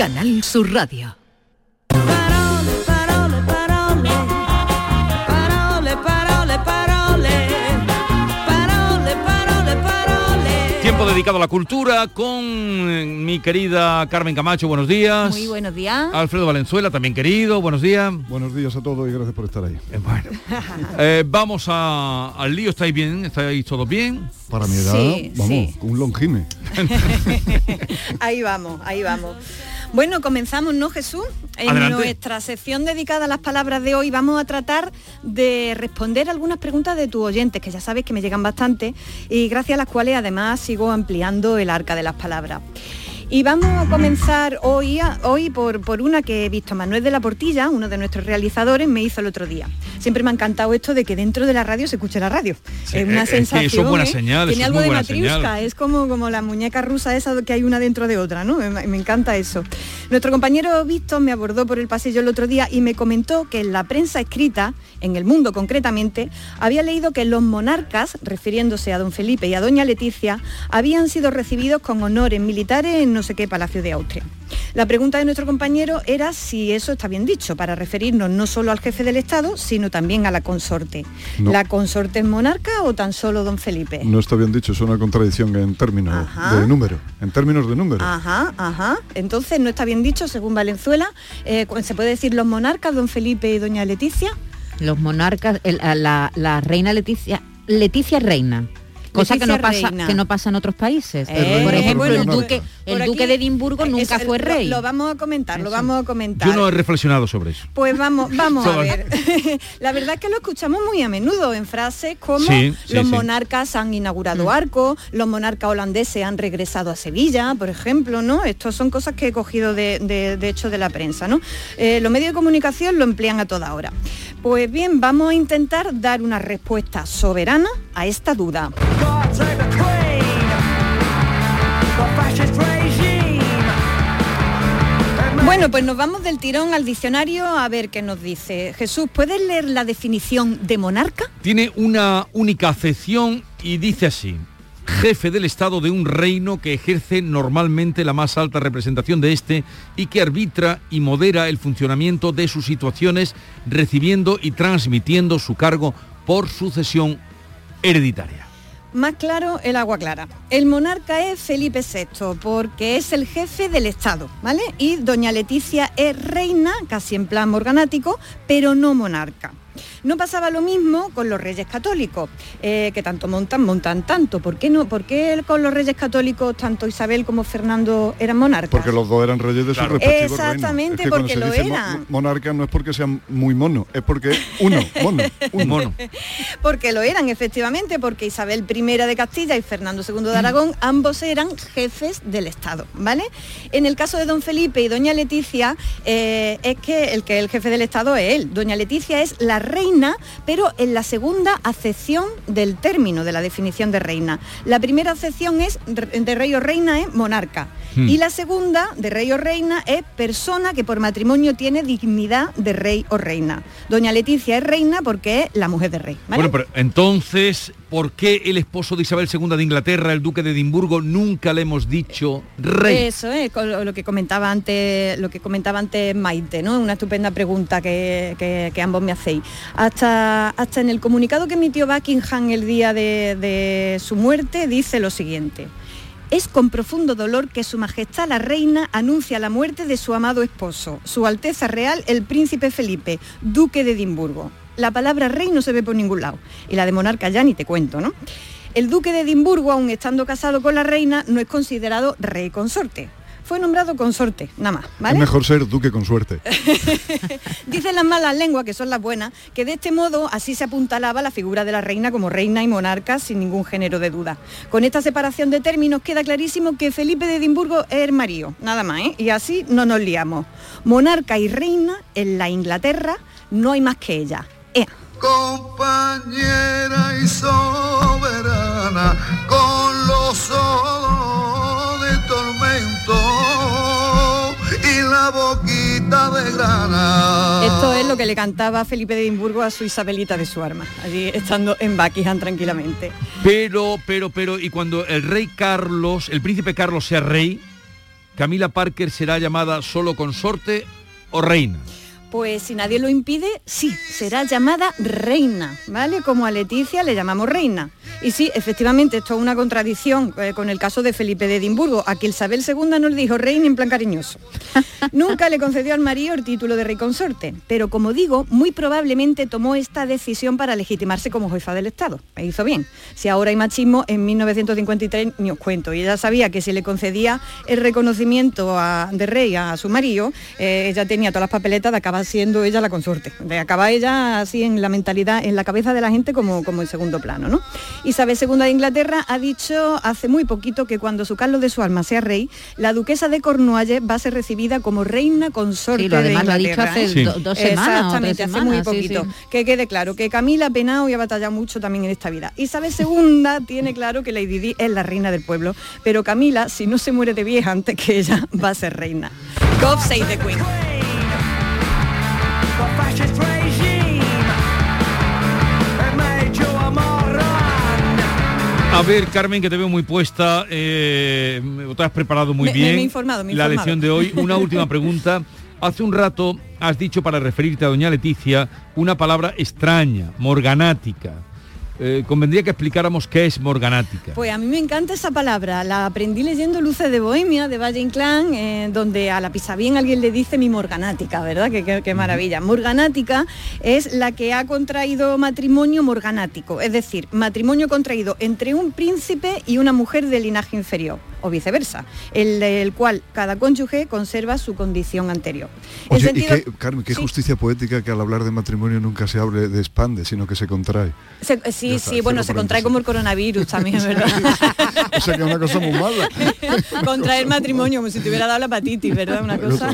Canal Sur Radio. Tiempo dedicado a la cultura con eh, mi querida Carmen Camacho, buenos días. Muy buenos días. Alfredo Valenzuela, también querido, buenos días. Buenos días a todos y gracias por estar ahí. Eh, bueno, [LAUGHS] eh, vamos al lío, ¿estáis bien? ¿Estáis todos bien? Para mi edad, sí, vamos, sí. un longime. [LAUGHS] [LAUGHS] ahí vamos, ahí vamos. Bueno, comenzamos, ¿no, Jesús? En Adelante. nuestra sección dedicada a las palabras de hoy vamos a tratar de responder algunas preguntas de tus oyentes, que ya sabes que me llegan bastante, y gracias a las cuales además sigo ampliando el arca de las palabras. Y vamos a comenzar hoy, a- hoy por, por una que he visto Manuel de la Portilla, uno de nuestros realizadores, me hizo el otro día. Siempre me ha encantado esto de que dentro de la radio se escuche la radio. Sí, es una es que eso es sensación. buena ¿eh? señal, Tiene algo de matriusca, es como, como la muñeca rusa esa que hay una dentro de otra, ¿no? Me, me encanta eso. Nuestro compañero Víctor me abordó por el pasillo el otro día y me comentó que en la prensa escrita, en el mundo concretamente, había leído que los monarcas, refiriéndose a don Felipe y a doña Leticia, habían sido recibidos con honores militares en no sé qué palacio de Austria. La pregunta de nuestro compañero era si eso está bien dicho, para referirnos no solo al jefe del Estado, sino también a la consorte. No. ¿La consorte es monarca o tan solo don Felipe? No está bien dicho, es una contradicción en términos Ajá. de número. En términos de número. Ajá, ajá. Entonces no está bien dicho, según Valenzuela. Eh, ¿Se puede decir los monarcas, don Felipe y doña Leticia? Los monarcas, el- la, la reina Leticia, Leticia es reina. Cosa que no, pasa, reina. que no pasa en otros países. Eh, por ejemplo, bueno, el duque, el por duque aquí- de Edimburgo nunca Eso, fue rey. Lo, vamos a comentar, lo vamos a comentar. Yo no he reflexionado sobre eso. Pues vamos, [LAUGHS] vamos a ver. [LAUGHS] La verdad es que lo escuchamos muy a menudo en frases como Sí, sí, los sí. monarcas han inaugurado arcos, los monarcas holandeses han regresado a Sevilla, por ejemplo, ¿no? Estas son cosas que he cogido de, de- de hecho de la prensa, ¿no? Eh, los medios de comunicación lo emplean a toda hora. Pues bien, vamos a intentar dar una respuesta soberana a esta duda. Bueno, pues nos vamos del tirón al diccionario a ver qué nos dice. Jesús, ¿puedes leer la definición de monarca? Tiene una única acepción y dice así. Jefe del Estado de un reino que ejerce normalmente la más alta representación de este y que arbitra y modera el funcionamiento de sus situaciones, recibiendo y transmitiendo su cargo por sucesión hereditaria. Más claro, el agua clara. El monarca es Felipe VI porque es el jefe del Estado, ¿vale? Y doña Leticia es reina, casi en plan morganático, pero no monarca. No pasaba lo mismo con los reyes católicos, eh, que tanto montan, montan tanto. ¿Por qué no? ¿Por qué con los reyes católicos tanto Isabel como Fernando eran monarcas? Porque los dos eran reyes de sus Claro. respectivos Exactamente, reinos. Es que cuando porque se lo dice mo- eran. monarca no es porque sean muy mono, es porque uno, [LAUGHS] mono, un mono. [LAUGHS] Porque lo eran, efectivamente, porque Isabel I de Castilla y Fernando II de Aragón, ambos eran jefes del Estado, ¿vale? En el caso de don Felipe y doña Leticia, eh, es que el que es el jefe del Estado es él. Doña Leticia es la reina, pero en la segunda acepción del término, de la definición de reina. La primera acepción es de rey o reina es monarca. Hmm. Y la segunda, de rey o reina, es persona que por matrimonio tiene dignidad de rey o reina. Doña Leticia es reina porque es la mujer de rey. ¿vale? Bueno, pero entonces, ¿por qué el esposo de Isabel II de Inglaterra, el duque de Edimburgo, nunca le hemos dicho rey? Eso es lo que comentaba antes, lo que comentaba antes Maite, ¿no? Una estupenda pregunta que, que- ambos me hacéis. Hasta, hasta en el comunicado que emitió Buckingham el día de su muerte dice lo siguiente. Es con profundo dolor que Su Majestad la Reina anuncia la muerte de su amado esposo, Su Alteza Real el Príncipe Felipe, Duque de Edimburgo. La palabra rey no se ve por ningún lado, y la de monarca ya ni te cuento, ¿no? El Duque de Edimburgo, aun estando casado con la reina, no es considerado rey consorte. Fue nombrado consorte, nada más, ¿vale? Es mejor ser duque con suerte. [LAUGHS] Dicen las malas lenguas, que son las buenas, que de este modo así se apuntalaba la figura de la reina como reina y monarca sin ningún género de duda. Con esta separación de términos queda clarísimo que Felipe de Edimburgo es el marido, nada más, ¿eh? Y así no nos liamos. Monarca y reina en la Inglaterra no hay más que ella. Ea. compañera y soberana, con los ojos de tormento y la boquita de grana. Esto es lo que le cantaba Felipe de Edimburgo a su Isabelita de su arma, allí estando en Buckingham tranquilamente. Pero, pero, pero, y cuando el rey Carlos, el príncipe Carlos sea rey, Camila Parker será llamada solo consorte o reina. Pues si nadie lo impide, sí, será llamada reina, ¿vale? Como a Leticia le llamamos reina. Y sí, efectivamente, esto es una contradicción eh, con el caso de Felipe de Edimburgo, a quien Isabel II nos dijo reina en plan cariñoso. [LAUGHS] Nunca le concedió al marido el título de rey consorte, pero como digo, muy probablemente tomó esta decisión para legitimarse como jefa del Estado. E hizo bien. Si ahora hay machismo, en 1953 ni os cuento. Y ella sabía que si le concedía el reconocimiento a- de rey a su marido, eh, ella tenía todas las papeletas de acabar siendo ella la consorte. De acabar ella así en la mentalidad, en la cabeza de la gente como, como en segundo plano, ¿no? Isabel II de Inglaterra ha dicho hace muy poquito que cuando su Carlos de su alma sea rey, la duquesa de Cornualles va a ser recibida como reina consorte Sí, lo de además lo ha dicho Inglaterra, hace ¿eh? Sí. do- dos semanas Exactamente, hace muy semanas, poquito. sí. Que quede claro que Camila ha penado y ha batallado mucho también en esta vida. Isabel II [LAUGHS] tiene claro que Lady Di es la reina del pueblo, pero Camila, si no se muere de vieja antes que ella, va a ser reina. God save the Queen. A ver, Carmen, que te veo muy puesta, eh, te has preparado muy Me- bien. me he informado, me he La informado. lección de hoy. Una [LAUGHS] última pregunta. Hace un rato has dicho para referirte a doña Leticia una palabra extraña, morganática. Eh, convendría que explicáramos qué es morganática. Pues a mí me encanta esa palabra, la aprendí leyendo Luces de Bohemia de Valle Inclán, eh, donde a la pisabien alguien le dice mi morganática, ¿verdad? Qué, qué- qué maravilla. Morganática es la que ha contraído matrimonio morganático, es decir, matrimonio contraído entre un príncipe y una mujer de linaje inferior, o viceversa, el del cual cada cónyuge conserva su condición anterior. Oye, sentido- y qué, Carmen, qué Sí. justicia poética que al hablar de matrimonio nunca se hable de expande, sino que se contrae. Se- eh, sí, está, sí, bueno, se contrae como el coronavirus también, ¿verdad? [LAUGHS] O sea que es una cosa muy mala. [LAUGHS] Contraer matrimonio, como si te hubiera dado la hepatitis, ¿verdad? Una cosa.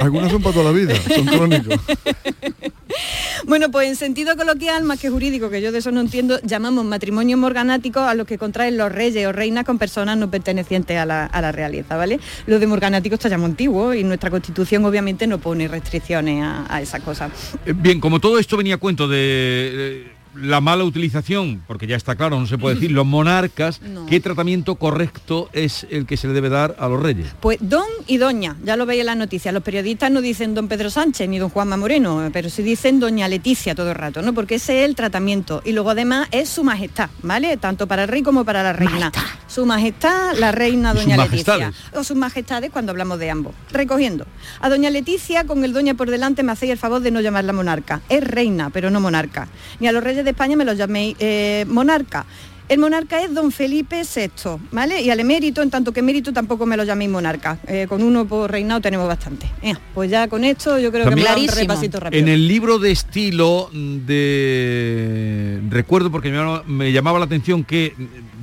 Algunos son para toda la vida, son crónicos. [LAUGHS] [LAUGHS] Bueno, pues en sentido coloquial, más que jurídico, que yo de eso no entiendo, llamamos matrimonio morganático a los que contraen los reyes o reinas con personas no pertenecientes a la, a realeza, ¿vale? Lo de morganático está ya muy antiguo y nuestra constitución obviamente no pone restricciones a, a esas cosas. Eh, Bien, como todo esto venía a cuento de la mala utilización, porque ya está claro, no se puede decir, los monarcas, [LAUGHS] No. ¿qué tratamiento correcto es el que se le debe dar a los reyes? Pues don y doña, ya lo veis en las noticias, los periodistas no dicen don Pedro Sánchez ni don Juanma Moreno, pero sí dicen doña Leticia todo el rato, ¿no? Porque ese es el tratamiento. Y luego además es su majestad, ¿vale? Tanto para el rey como para la reina. Su majestad, la reina doña Leticia. O sus majestades cuando hablamos de ambos. Recogiendo. A doña Leticia, con el doña por delante, me hacéis el favor de no llamarla monarca. Es reina, pero no monarca. Ni a los reyes de España me los llaméis eh, monarca. El monarca es don Felipe VI, ¿vale? Y al emérito, en tanto que emérito, tampoco me lo llaméis monarca. Eh, con uno por reinado tenemos bastante. Eh, pues ya con esto yo creo que me da un repasito rápido. En el libro de estilo de recuerdo porque me llamaba, me llamaba la atención que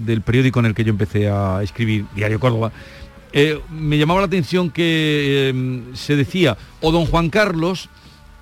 del periódico en el que yo empecé a escribir, Diario Córdoba, eh, me llamaba la atención que eh, se decía o don Juan Carlos,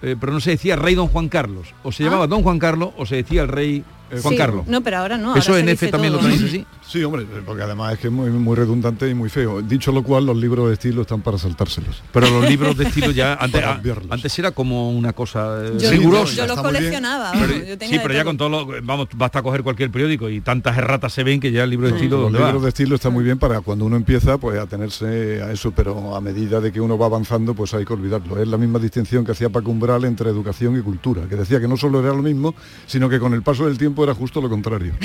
eh, pero no se decía rey don Juan Carlos, o se llamaba don Juan Carlos o se decía el rey eh, Juan Sí, Carlos. No, pero ahora no. ¿Eso ahora en F también lo tenéis así? [LAUGHS] Sí, hombre, porque además es que es muy, muy redundante y muy feo. Dicho lo cual, los libros de estilo están para saltárselos. Pero los libros de estilo ya [LAUGHS] antes, a- antes era como una cosa eh, Yo- rigurosa. yo los Está coleccionaba, Pero- vamos, yo tenía sí, de pero ya todo. con todo lo, vamos, basta coger cualquier periódico y tantas erratas se ven que ya el libro de estilo Los ¿dónde va? libros de estilo están muy bien para cuando uno empieza pues a tenerse a eso, pero a medida de que uno va avanzando pues hay que olvidarlo. Es la misma distinción que hacía Paco Umbral entre educación y cultura, que decía que no solo era lo mismo, sino que con el paso del tiempo era justo lo contrario. [LAUGHS]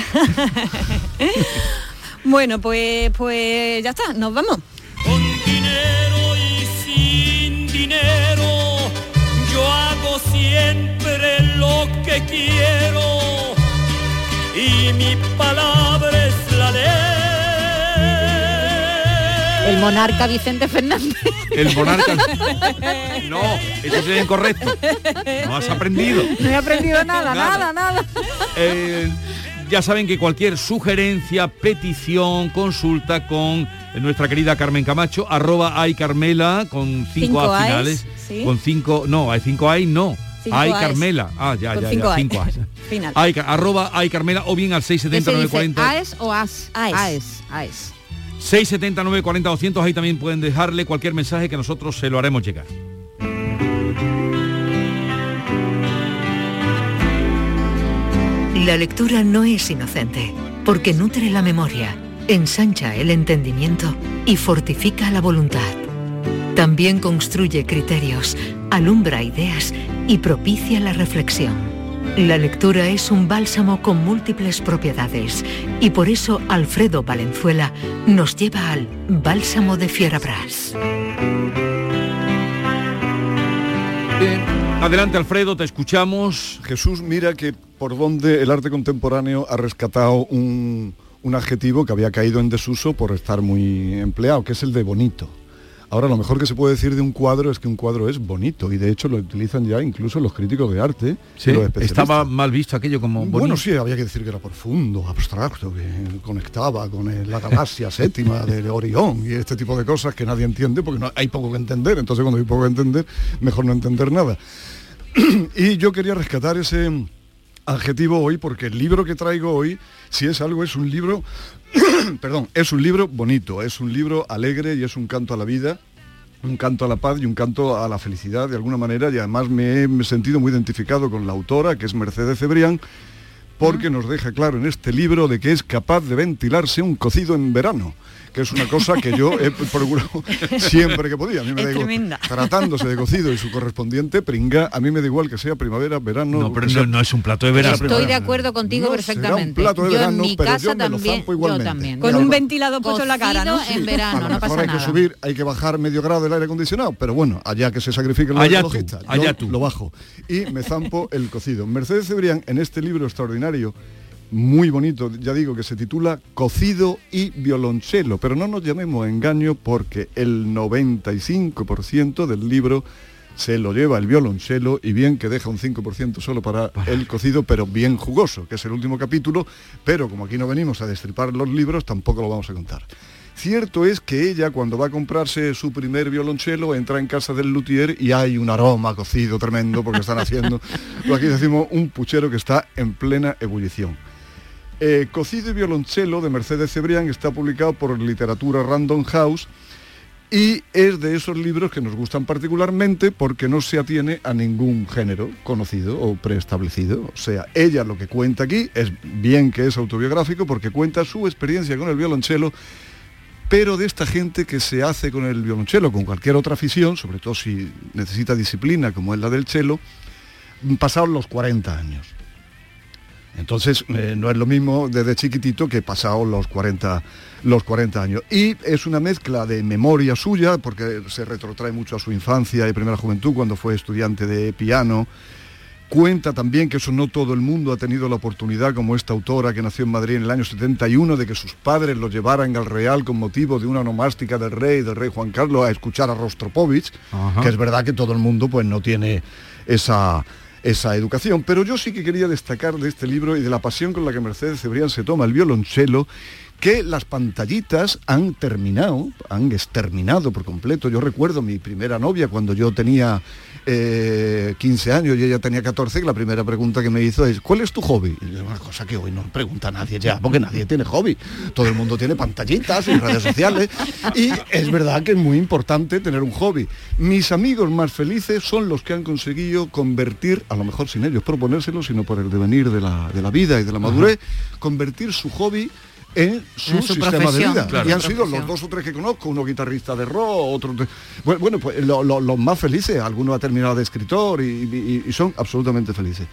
Bueno, pues, pues ya está, nos vamos. sin dinero, yo hago siempre lo que quiero y mi palabra es la ley. El monarca Vicente Fernández. El monarca. [LAUGHS] No, eso sería incorrecto. No has aprendido. No he aprendido nada, Nada. nada, nada. Eh, ya saben que cualquier sugerencia, petición, consulta con nuestra querida Carmen Camacho, arroba hay Carmela con cinco, Cinco A A's, finales. sí. Con cinco, no, hay cinco A no. Cinco hay A's. Carmela. Ah, ya, Con ya, cinco ya. A. Cinco A's. [LAUGHS] Final. Arroba hay Carmela o bien al ¿Qué se 670 dice? 940 ¿AES o AS? AES. AES. 670 940 200 ahí también pueden dejarle cualquier mensaje que nosotros se lo haremos llegar. La lectura no es inocente, porque nutre la memoria, ensancha el entendimiento y fortifica la voluntad. También construye criterios, alumbra ideas y propicia la reflexión. La lectura es un bálsamo con múltiples propiedades y por eso Alfredo Valenzuela nos lleva al Bálsamo de Fierabras. Adelante Alfredo, te escuchamos. Jesús, mira que por donde el arte contemporáneo ha rescatado un, un adjetivo que había caído en desuso por estar muy empleado, que es el de bonito. Ahora, lo mejor que se puede decir de un cuadro es que un cuadro es bonito y de hecho lo utilizan ya incluso los críticos de arte. Sí, y los especialistas. estaba mal visto aquello como bonito. Bueno, sí, había que decir que era profundo, abstracto, que conectaba con el- la galaxia séptima de Orión y este tipo de cosas que nadie entiende porque no, hay poco que entender. Entonces, cuando hay poco que entender, mejor no entender nada. [CLEARS THROAT] y yo quería rescatar ese adjetivo hoy porque el libro que traigo hoy, si es algo, es un libro, [COUGHS] perdón, es un libro bonito, es un libro alegre y es un canto a la vida un canto a la paz y un canto a la felicidad de alguna manera. Y además me he sentido muy identificado con la autora que es Mercedes Cebrián porque nos deja claro en este libro de que es capaz de ventilarse un cocido en verano que es una cosa que yo he procurado [LAUGHS] siempre que podía. A mí me Es da igual, tremenda. tratándose de cocido y su correspondiente pringa, a mí me da igual que sea primavera, verano. No, pero sea- no, no es un plato de verano. Estoy de acuerdo contigo No será un perfectamente. plato de yo verano, en mi pero yo casa me lo también, zampo yo igualmente. también. Con un ventilador puesto en la cara, ¿no? En a verano, lo no mejor pasa hay que nada. subir, hay que bajar medio grado del aire acondicionado, pero bueno, allá que se sacrifiquen los Allá. Yo allá tú. Lo bajo. Y me zampo el cocido. Mercedes Cebrián, en este libro extraordinario, muy bonito, ya digo, que se titula Cocido y violonchelo, pero no nos llamemos a engaño porque el 95% del libro se lo lleva el violonchelo y bien que deja un 5% solo para el cocido, pero bien jugoso, que es el último capítulo, pero como aquí no venimos a destripar los libros, tampoco lo vamos a contar. Cierto es que ella cuando va a comprarse su primer violonchelo entra en casa del luthier y hay un aroma cocido tremendo porque están haciendo, [LAUGHS] lo aquí decimos, un puchero que está en plena ebullición. Eh, Cocido y violonchelo de Mercedes Cebrián está publicado por Literatura Random House y es de esos libros que nos gustan particularmente porque no se atiene a ningún género conocido o preestablecido. O sea, ella lo que cuenta aquí es bien que es autobiográfico porque cuenta su experiencia con el violonchelo, pero de esta gente que se hace con el violonchelo, con cualquier otra afición, sobre todo si necesita disciplina como es la del chelo, pasados los 40 años. Entonces, eh, no es lo mismo desde chiquitito que pasado los 40, los 40 años. Y es una mezcla de memoria suya, porque se retrotrae mucho a su infancia y primera juventud cuando fue estudiante de piano. Cuenta también que eso no todo el mundo ha tenido la oportunidad, como esta autora que nació en Madrid en el año 71, de que sus padres lo llevaran al Real con motivo de una onomástica del rey, del rey Juan Carlos, a escuchar a Rostropovich, Ajá. que es verdad que todo el mundo pues no tiene esa, esa educación. Pero yo sí que quería destacar de este libro y de la pasión con la que Mercedes Cebrián se toma el violonchelo, que las pantallitas han terminado, han exterminado por completo. Yo recuerdo mi primera novia cuando yo tenía eh, 15 años y ella tenía 14, y la primera pregunta que me hizo es, ¿cuál es tu hobby? Y es una cosa que hoy no pregunta nadie ya, porque nadie tiene hobby. Todo el mundo tiene pantallitas y redes sociales. Y es verdad que es muy importante tener un hobby. Mis amigos más felices son los que han conseguido convertir, a lo mejor sin ellos proponérselo, sino por el devenir de la, de la vida y de la madurez, convertir su hobby en su, En su sistema de vida. claro. Y han sido los dos o tres que conozco, uno guitarrista de rock, otro... Bueno, pues lo- lo- los más felices, alguno ha terminado de escritor y, y- y son absolutamente felices.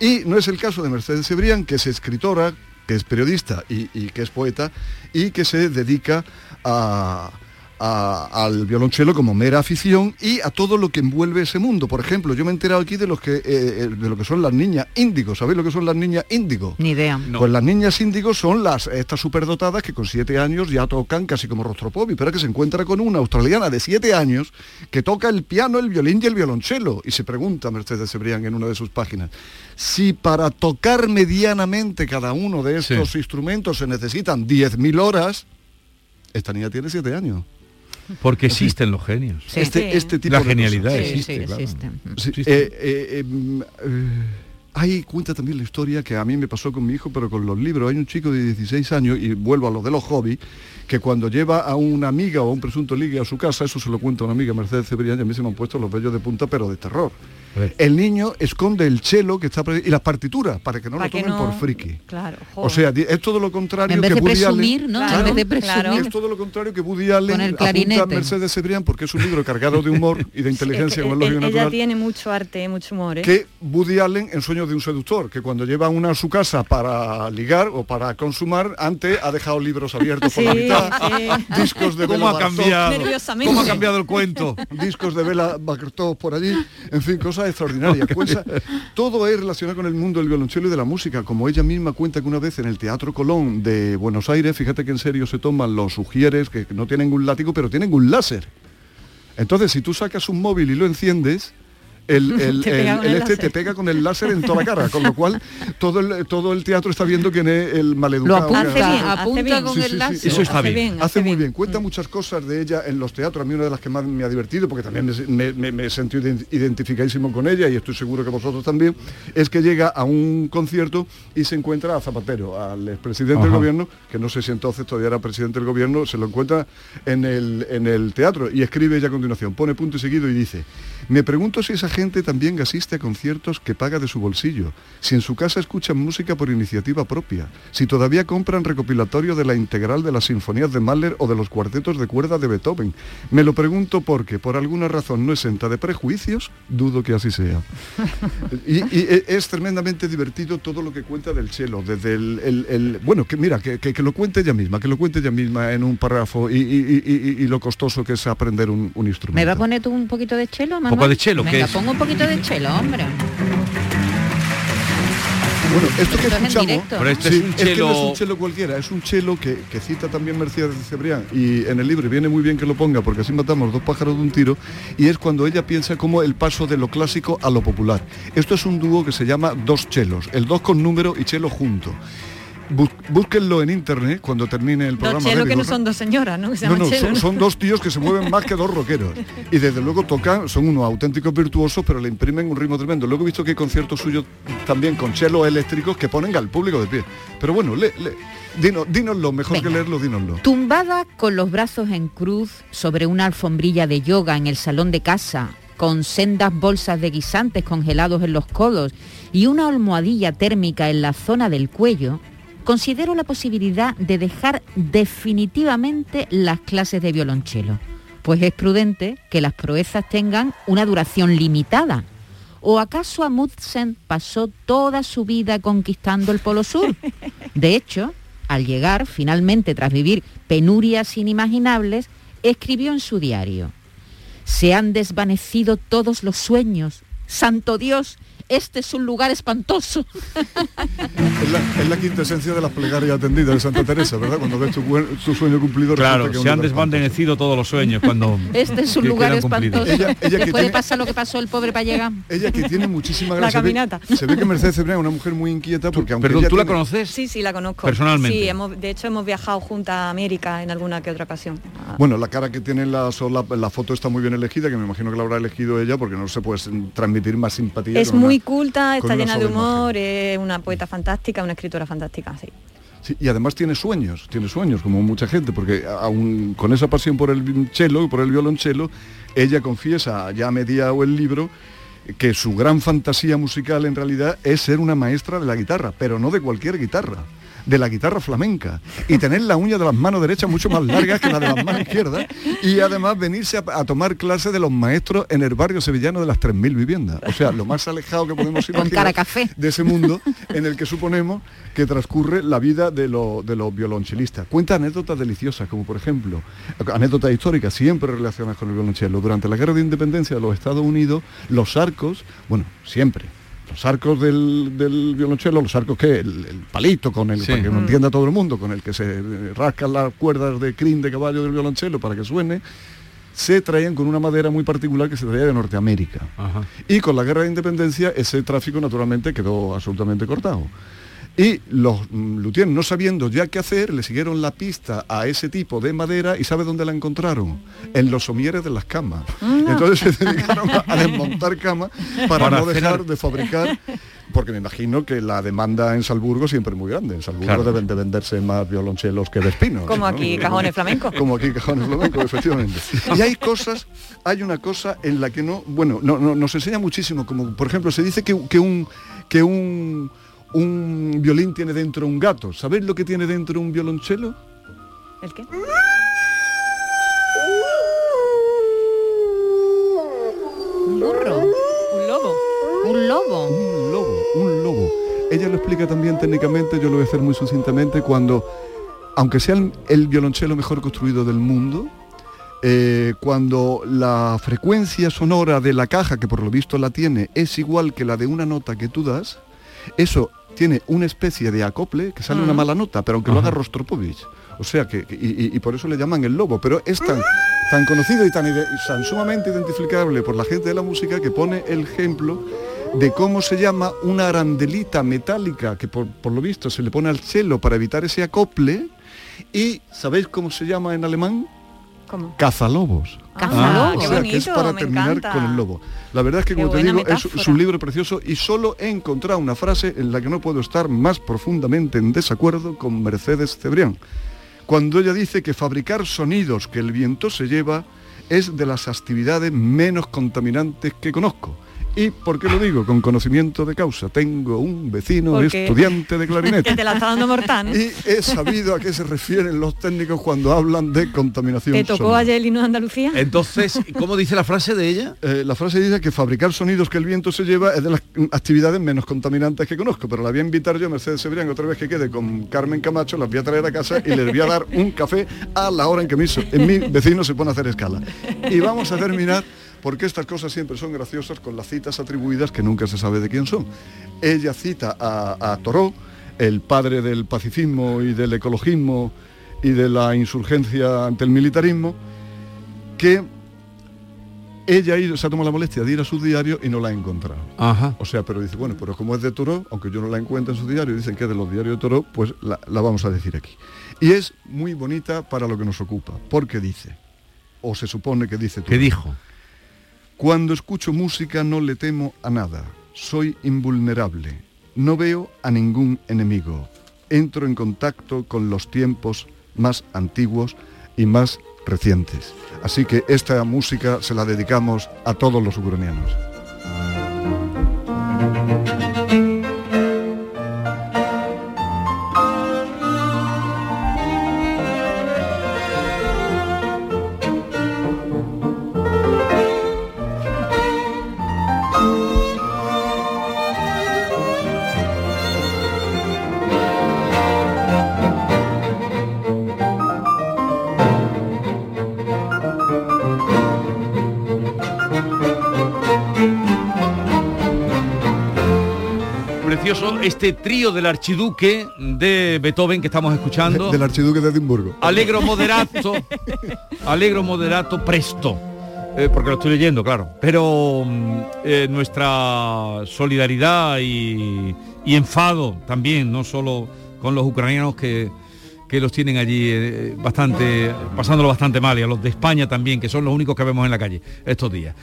Y no es el caso de Mercedes Cebrián, que es escritora, que es periodista y, y que es poeta, y que se dedica a, a- al violonchelo como mera afición y a todo lo que envuelve ese mundo. Por ejemplo, yo me he enterado aquí de los que eh, eh, de lo que son las niñas índigo. ¿Sabéis lo que son las niñas índigo? Ni idea. Pues las niñas índigo son las estas superdotadas que con siete años ya tocan casi como Rostropovich, pero que se encuentra con una australiana de siete años que toca el piano, el violín y el violonchelo. Y se pregunta Mercedes Cebrián en una de sus páginas, si para tocar medianamente cada uno de estos instrumentos se necesitan 10.000 horas, esta niña tiene siete años. Porque existen los genios. Este, este tipo La de genialidad cosas. existe. Sí, eh, eh, eh, mm, eh, ahí cuenta también la historia que a mí me pasó con mi hijo, pero con los libros. Hay un chico de 16 años, y vuelvo a lo de los hobbies, que cuando lleva a una amiga o a un presunto ligue a su casa, eso se lo cuenta una amiga, Mercedes Cebrián, y a mí se me han puesto los vellos de punta, pero de terror. El niño esconde el chelo que está y las partituras para que no Para lo tomen no- por friki. Claro, O sea, es todo lo contrario En vez que de Woody presumir, Allen. ¿no? En Claro, vez de presumir. Es todo lo contrario que Woody Allen el apunta a clarinete. Mercedes Cebrián porque es un libro cargado de humor y de [LAUGHS] inteligencia Es que como es lógico y ella natural. tiene mucho arte, mucho humor. ¿eh? que Woody Allen en Sueños de un seductor, que cuando lleva una a su casa para ligar o para consumar, antes ha dejado libros abiertos por la Sí, mitad, sí. [LAUGHS] discos de ¿Cómo Bela ha cambiado? Nerviosamente. ¿Cómo ha cambiado el cuento? [LAUGHS] discos de Bela Bartók por allí, en fin, cosas extraordinarias. Cuenta- todo es relacionado con el mundo del violonchelo y de la música, como ella misma cuenta que una vez en el Teatro Colón de Buenos Aires, fíjate que en serio se toman los sugieres que no tienen un látigo, pero tienen un láser. Entonces, si tú sacas un móvil y lo enciendes, el, [LAUGHS] el- Te pega el- con el el este te pega con el láser en toda la cara, con lo cual todo el, todo el teatro está viendo quién es el maleducado. Lo apunta, que- Hace apunta bien. con Sí, el sí, sí. láser. Eso está Hace bien. bien, Hace muy bien. cuenta muchas cosas de ella en los teatros, a mí una de las que más me ha divertido, porque también me, me- me- me he sentido ident- identificadísimo con ella y estoy seguro que vosotros también, es que llega a un concierto y se encuentra a Zapatero, al expresidente del gobierno, que no sé si entonces todavía era presidente del gobierno, se lo encuentra en el, en el teatro y escribe ella a continuación, pone punto y seguido y dice, me pregunto si esa gente también asiste a conciertos que paga de su bolsillo, si en su casa escuchan música por iniciativa propia, si todavía compran recopilatorio de la integral de las sinfonías de Mahler o de los cuartetos de cuerda de Beethoven. Me lo pregunto porque por alguna razón no exenta de prejuicios, dudo que así sea. [LAUGHS] y, y e- es tremendamente divertido todo lo que cuenta del cello, desde el, el- el- bueno, que mira, que, que- que lo cuente ella misma, que lo cuente ella misma en un párrafo y, y- y- y- y lo costoso que es aprender un, un instrumento. ¿Me va a poner tú un poquito de chelo, Manuel? poco de chelo, ¿qué Venga, es? Pongo un poquito de chelo, hombre. Bueno, esto que es escuchamos, directo. Pero este Sí, es un que no es chelo... un chelo cualquiera, es un chelo que, que cita también Mercedes de Cebrián y en el libro viene muy bien que lo ponga porque así matamos dos pájaros de un tiro y es cuando ella piensa como el paso de lo clásico a lo popular. Esto es un dúo que se llama Dos Chelos, el dos con número y chelo junto. Bus- búsquenlo en internet cuando termine el programa. Dos que no son dos señoras, ¿no? Que se No, no, chelo, son, son dos tíos que se mueven más que dos rockeros. Y desde luego tocan, son unos auténticos virtuosos, pero le imprimen un ritmo tremendo. Luego he visto que hay conciertos suyos también con chelos eléctricos que ponen al público de pie. Pero bueno, le, le- dínoslo, mejor Venga. que leerlo, dínoslo. Tumbada con los brazos en cruz sobre una alfombrilla de yoga en el salón de casa, con sendas bolsas de guisantes congelados en los codos y una almohadilla térmica en la zona del cuello, considero la posibilidad de dejar definitivamente las clases de violonchelo, pues es prudente que las proezas tengan una duración limitada. ¿O acaso Amundsen pasó toda su vida conquistando el Polo Sur? [LAUGHS] De hecho, al llegar, finalmente, tras vivir penurias inimaginables, escribió en su diario, Se han desvanecido todos los sueños. Santo Dios, este es un lugar espantoso. Es la, es la quintesencia de las plegarias atendidas de Santa Teresa, ¿verdad? Cuando ves tu, sueño cumplido. Claro, que se han desvanecido todos los sueños cuando Este es un lugar espantoso. Ella- ella que Después tiene- lo que pasó el pobre para llegar. Ella que tiene muchísima La gracia. Se ve- caminata. Se ve que Mercedes Cebrián es una mujer muy inquieta porque aunque Perdón, ella ¿tú la conoces? Sí, sí, la conozco. Personalmente. Sí, hemos, de hecho hemos viajado juntas a América en alguna que otra ocasión. Ah, Bueno, la cara que tiene la, sola- la foto está muy bien elegida, que me imagino que la habrá elegido ella porque no se puede transmitir más simpatía. es una- muy culta, está llena de humor, es una poeta fantástica, una escritora fantástica, sí. Sí, y además tiene sueños, tiene sueños, como mucha gente, porque aún con esa pasión por el cello, por el violonchelo, ella confiesa, ya mediado el libro, que su gran fantasía musical en realidad es ser una maestra de la guitarra, pero no de cualquier guitarra de la guitarra flamenca y tener la uña de las manos derechas mucho más largas que la de las manos izquierdas y además venirse a, a tomar clases de los maestros en el barrio sevillano de las 3.000 viviendas. O sea, lo más alejado que podemos Con cara café. de ese mundo en el que suponemos que transcurre la vida de, lo- de los violonchelistas. Cuenta anécdotas deliciosas, como por ejemplo, anécdotas históricas siempre relacionadas con el violonchelo. Durante la guerra de independencia de los Estados Unidos, los arcos, bueno, siempre. Los arcos del, del violonchelo, los arcos que el, el palito con el, Sí. para que lo entienda todo el mundo, con el que se rascan las cuerdas de crin de caballo del violonchelo para que suene, se traían con una madera muy particular que se traía de Norteamérica. Y con la guerra de independencia ese tráfico naturalmente quedó absolutamente cortado. Y los mm, luthiers, no sabiendo ya qué hacer, le siguieron la pista a ese tipo de madera y ¿sabe dónde la encontraron? En los somieres de las camas. Entonces se [LAUGHS] dedicaron a, a desmontar camas para, Para no dejar ar- de fabricar porque me imagino que la demanda en Salburgo siempre es muy grande. En Salburgo Claro. deben de venderse más violonchelos que de espino. Como aquí, cajones flamencos. Como aquí cajones flamencos, efectivamente. Y hay cosas, hay una cosa en la que no, bueno, no, no- nos enseña muchísimo, como por ejemplo se dice que, que un que un un violín tiene dentro un gato. ¿Sabéis lo que tiene dentro un violonchelo? ¿El qué? Un burro. Un lobo. Un lobo. Un lobo, un lobo. Ella lo explica también técnicamente, yo lo voy a hacer muy sucintamente, cuando, aunque sea el, el violonchelo mejor construido del mundo, eh, cuando la frecuencia sonora de la caja, que por lo visto la tiene, es igual que la de una nota que tú das, eso tiene una especie de acople que sale una Mm. mala nota, pero aunque lo haga Rostropovich. O sea que, y, y- y por eso le llaman el lobo, pero es tan, tan conocido y tan, ide- y tan sumamente identificable por la gente de la música que pone el ejemplo de cómo se llama una arandelita metálica que por, por lo visto se le pone al cello para evitar ese acople y ¿sabéis cómo se llama en alemán? ¿Cómo? Cazalobos. Cazalobos. o qué sea, que es para me terminar encanta. con el lobo. La verdad es que, Qué como te digo, metáfora. es un libro precioso y solo he encontrado una frase en la que no puedo estar más profundamente en desacuerdo con Mercedes Cebrián. Cuando ella dice que fabricar sonidos que el viento se lleva es de las actividades menos contaminantes que conozco. ¿Y por qué lo digo? Con conocimiento de causa. Tengo un vecino Porque- estudiante de [LAUGHS] clarinete. que te la está dando mortal. Y he sabido a qué se refieren los técnicos cuando hablan de contaminación ¿Te tocó sonora. ayer el himno de Andalucía? Entonces, ¿cómo dice la frase de ella? Eh, la frase dice que fabricar sonidos que el viento se lleva es de las actividades menos contaminantes que conozco, pero la voy a invitar yo a Mercedes Cebrián otra vez que quede con Carmen Camacho, las voy a traer a casa y les voy a dar un café a la hora en que mi, en mi vecino se pone a hacer escala. Y vamos a terminar, porque estas cosas siempre son graciosas, con las citas atribuidas que nunca se sabe de quién son. Ella cita a, a Toró, el padre del pacifismo y del ecologismo y de la insurgencia ante el militarismo, que ella se ha tomado la molestia de ir a su diario y no la ha encontrado. Ajá. O sea, pero dice, bueno, pero como es de Toro, aunque yo no la encuentro en su diario, dicen que es de los diarios de Toro, pues la, la vamos a decir aquí. Y es muy bonita para lo que nos ocupa, porque dice, o se supone que dice ¿Qué dijo? Cuando escucho música no le temo a nada, soy invulnerable, no veo a ningún enemigo, entro en contacto con los tiempos más antiguos y más recientes. Así que esta música se la dedicamos a todos los ucranianos. Este trío del archiduque de Beethoven que estamos escuchando. Del archiduque de Edimburgo. Alegro moderato, alegro moderato presto. Eh, porque lo estoy leyendo, claro. Pero mm, eh, nuestra solidaridad y, y enfado también, no solo con los ucranianos que, que los tienen allí eh, bastante, pasándolo bastante mal, y a los de España también, que son los únicos que vemos en la calle estos días.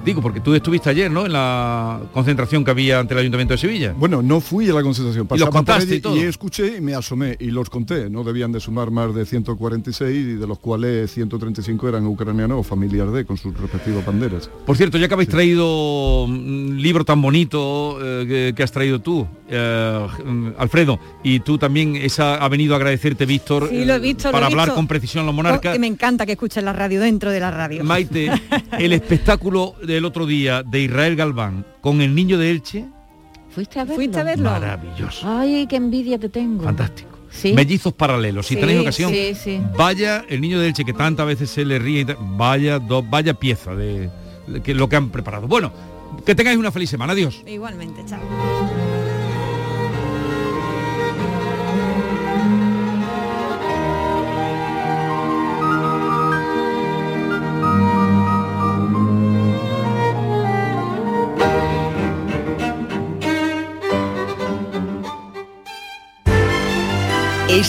Eh, digo, porque tú estuviste ayer, ¿no? En la concentración que había ante el Ayuntamiento de Sevilla. Bueno, no fui a la concentración, Y los pasaba por contaste y todo. y escuché y me asomé y los conté. No debían de sumar más de 146 y de los cuales 135 eran ucranianos o familiares de con sus respectivas banderas. Por cierto, ya que habéis traído un libro tan bonito eh, que, que has traído tú, eh, mm, Alfredo, y tú también esa, ha venido a agradecerte, Víctor, Sí, lo he eh, visto, lo para he hablar visto. con precisión los Oh, monarcas. que me encanta que escuchen la radio dentro de la radio. Maite, [LAUGHS] el espectáculo del otro día de Israel Galván con el niño de Elche, ¿Fuiste a verlo? ¿Fuiste a verlo? maravilloso, Ay, qué envidia te tengo. fantástico. Sí. Mellizos paralelos. Si Sí, tenéis ocasión, sí, sí. vaya el niño de Elche que tantas veces se le ríe, y tal, vaya, do- vaya pieza de, de que, lo que han preparado. Bueno, que tengáis una feliz semana. Adiós. Igualmente, chao.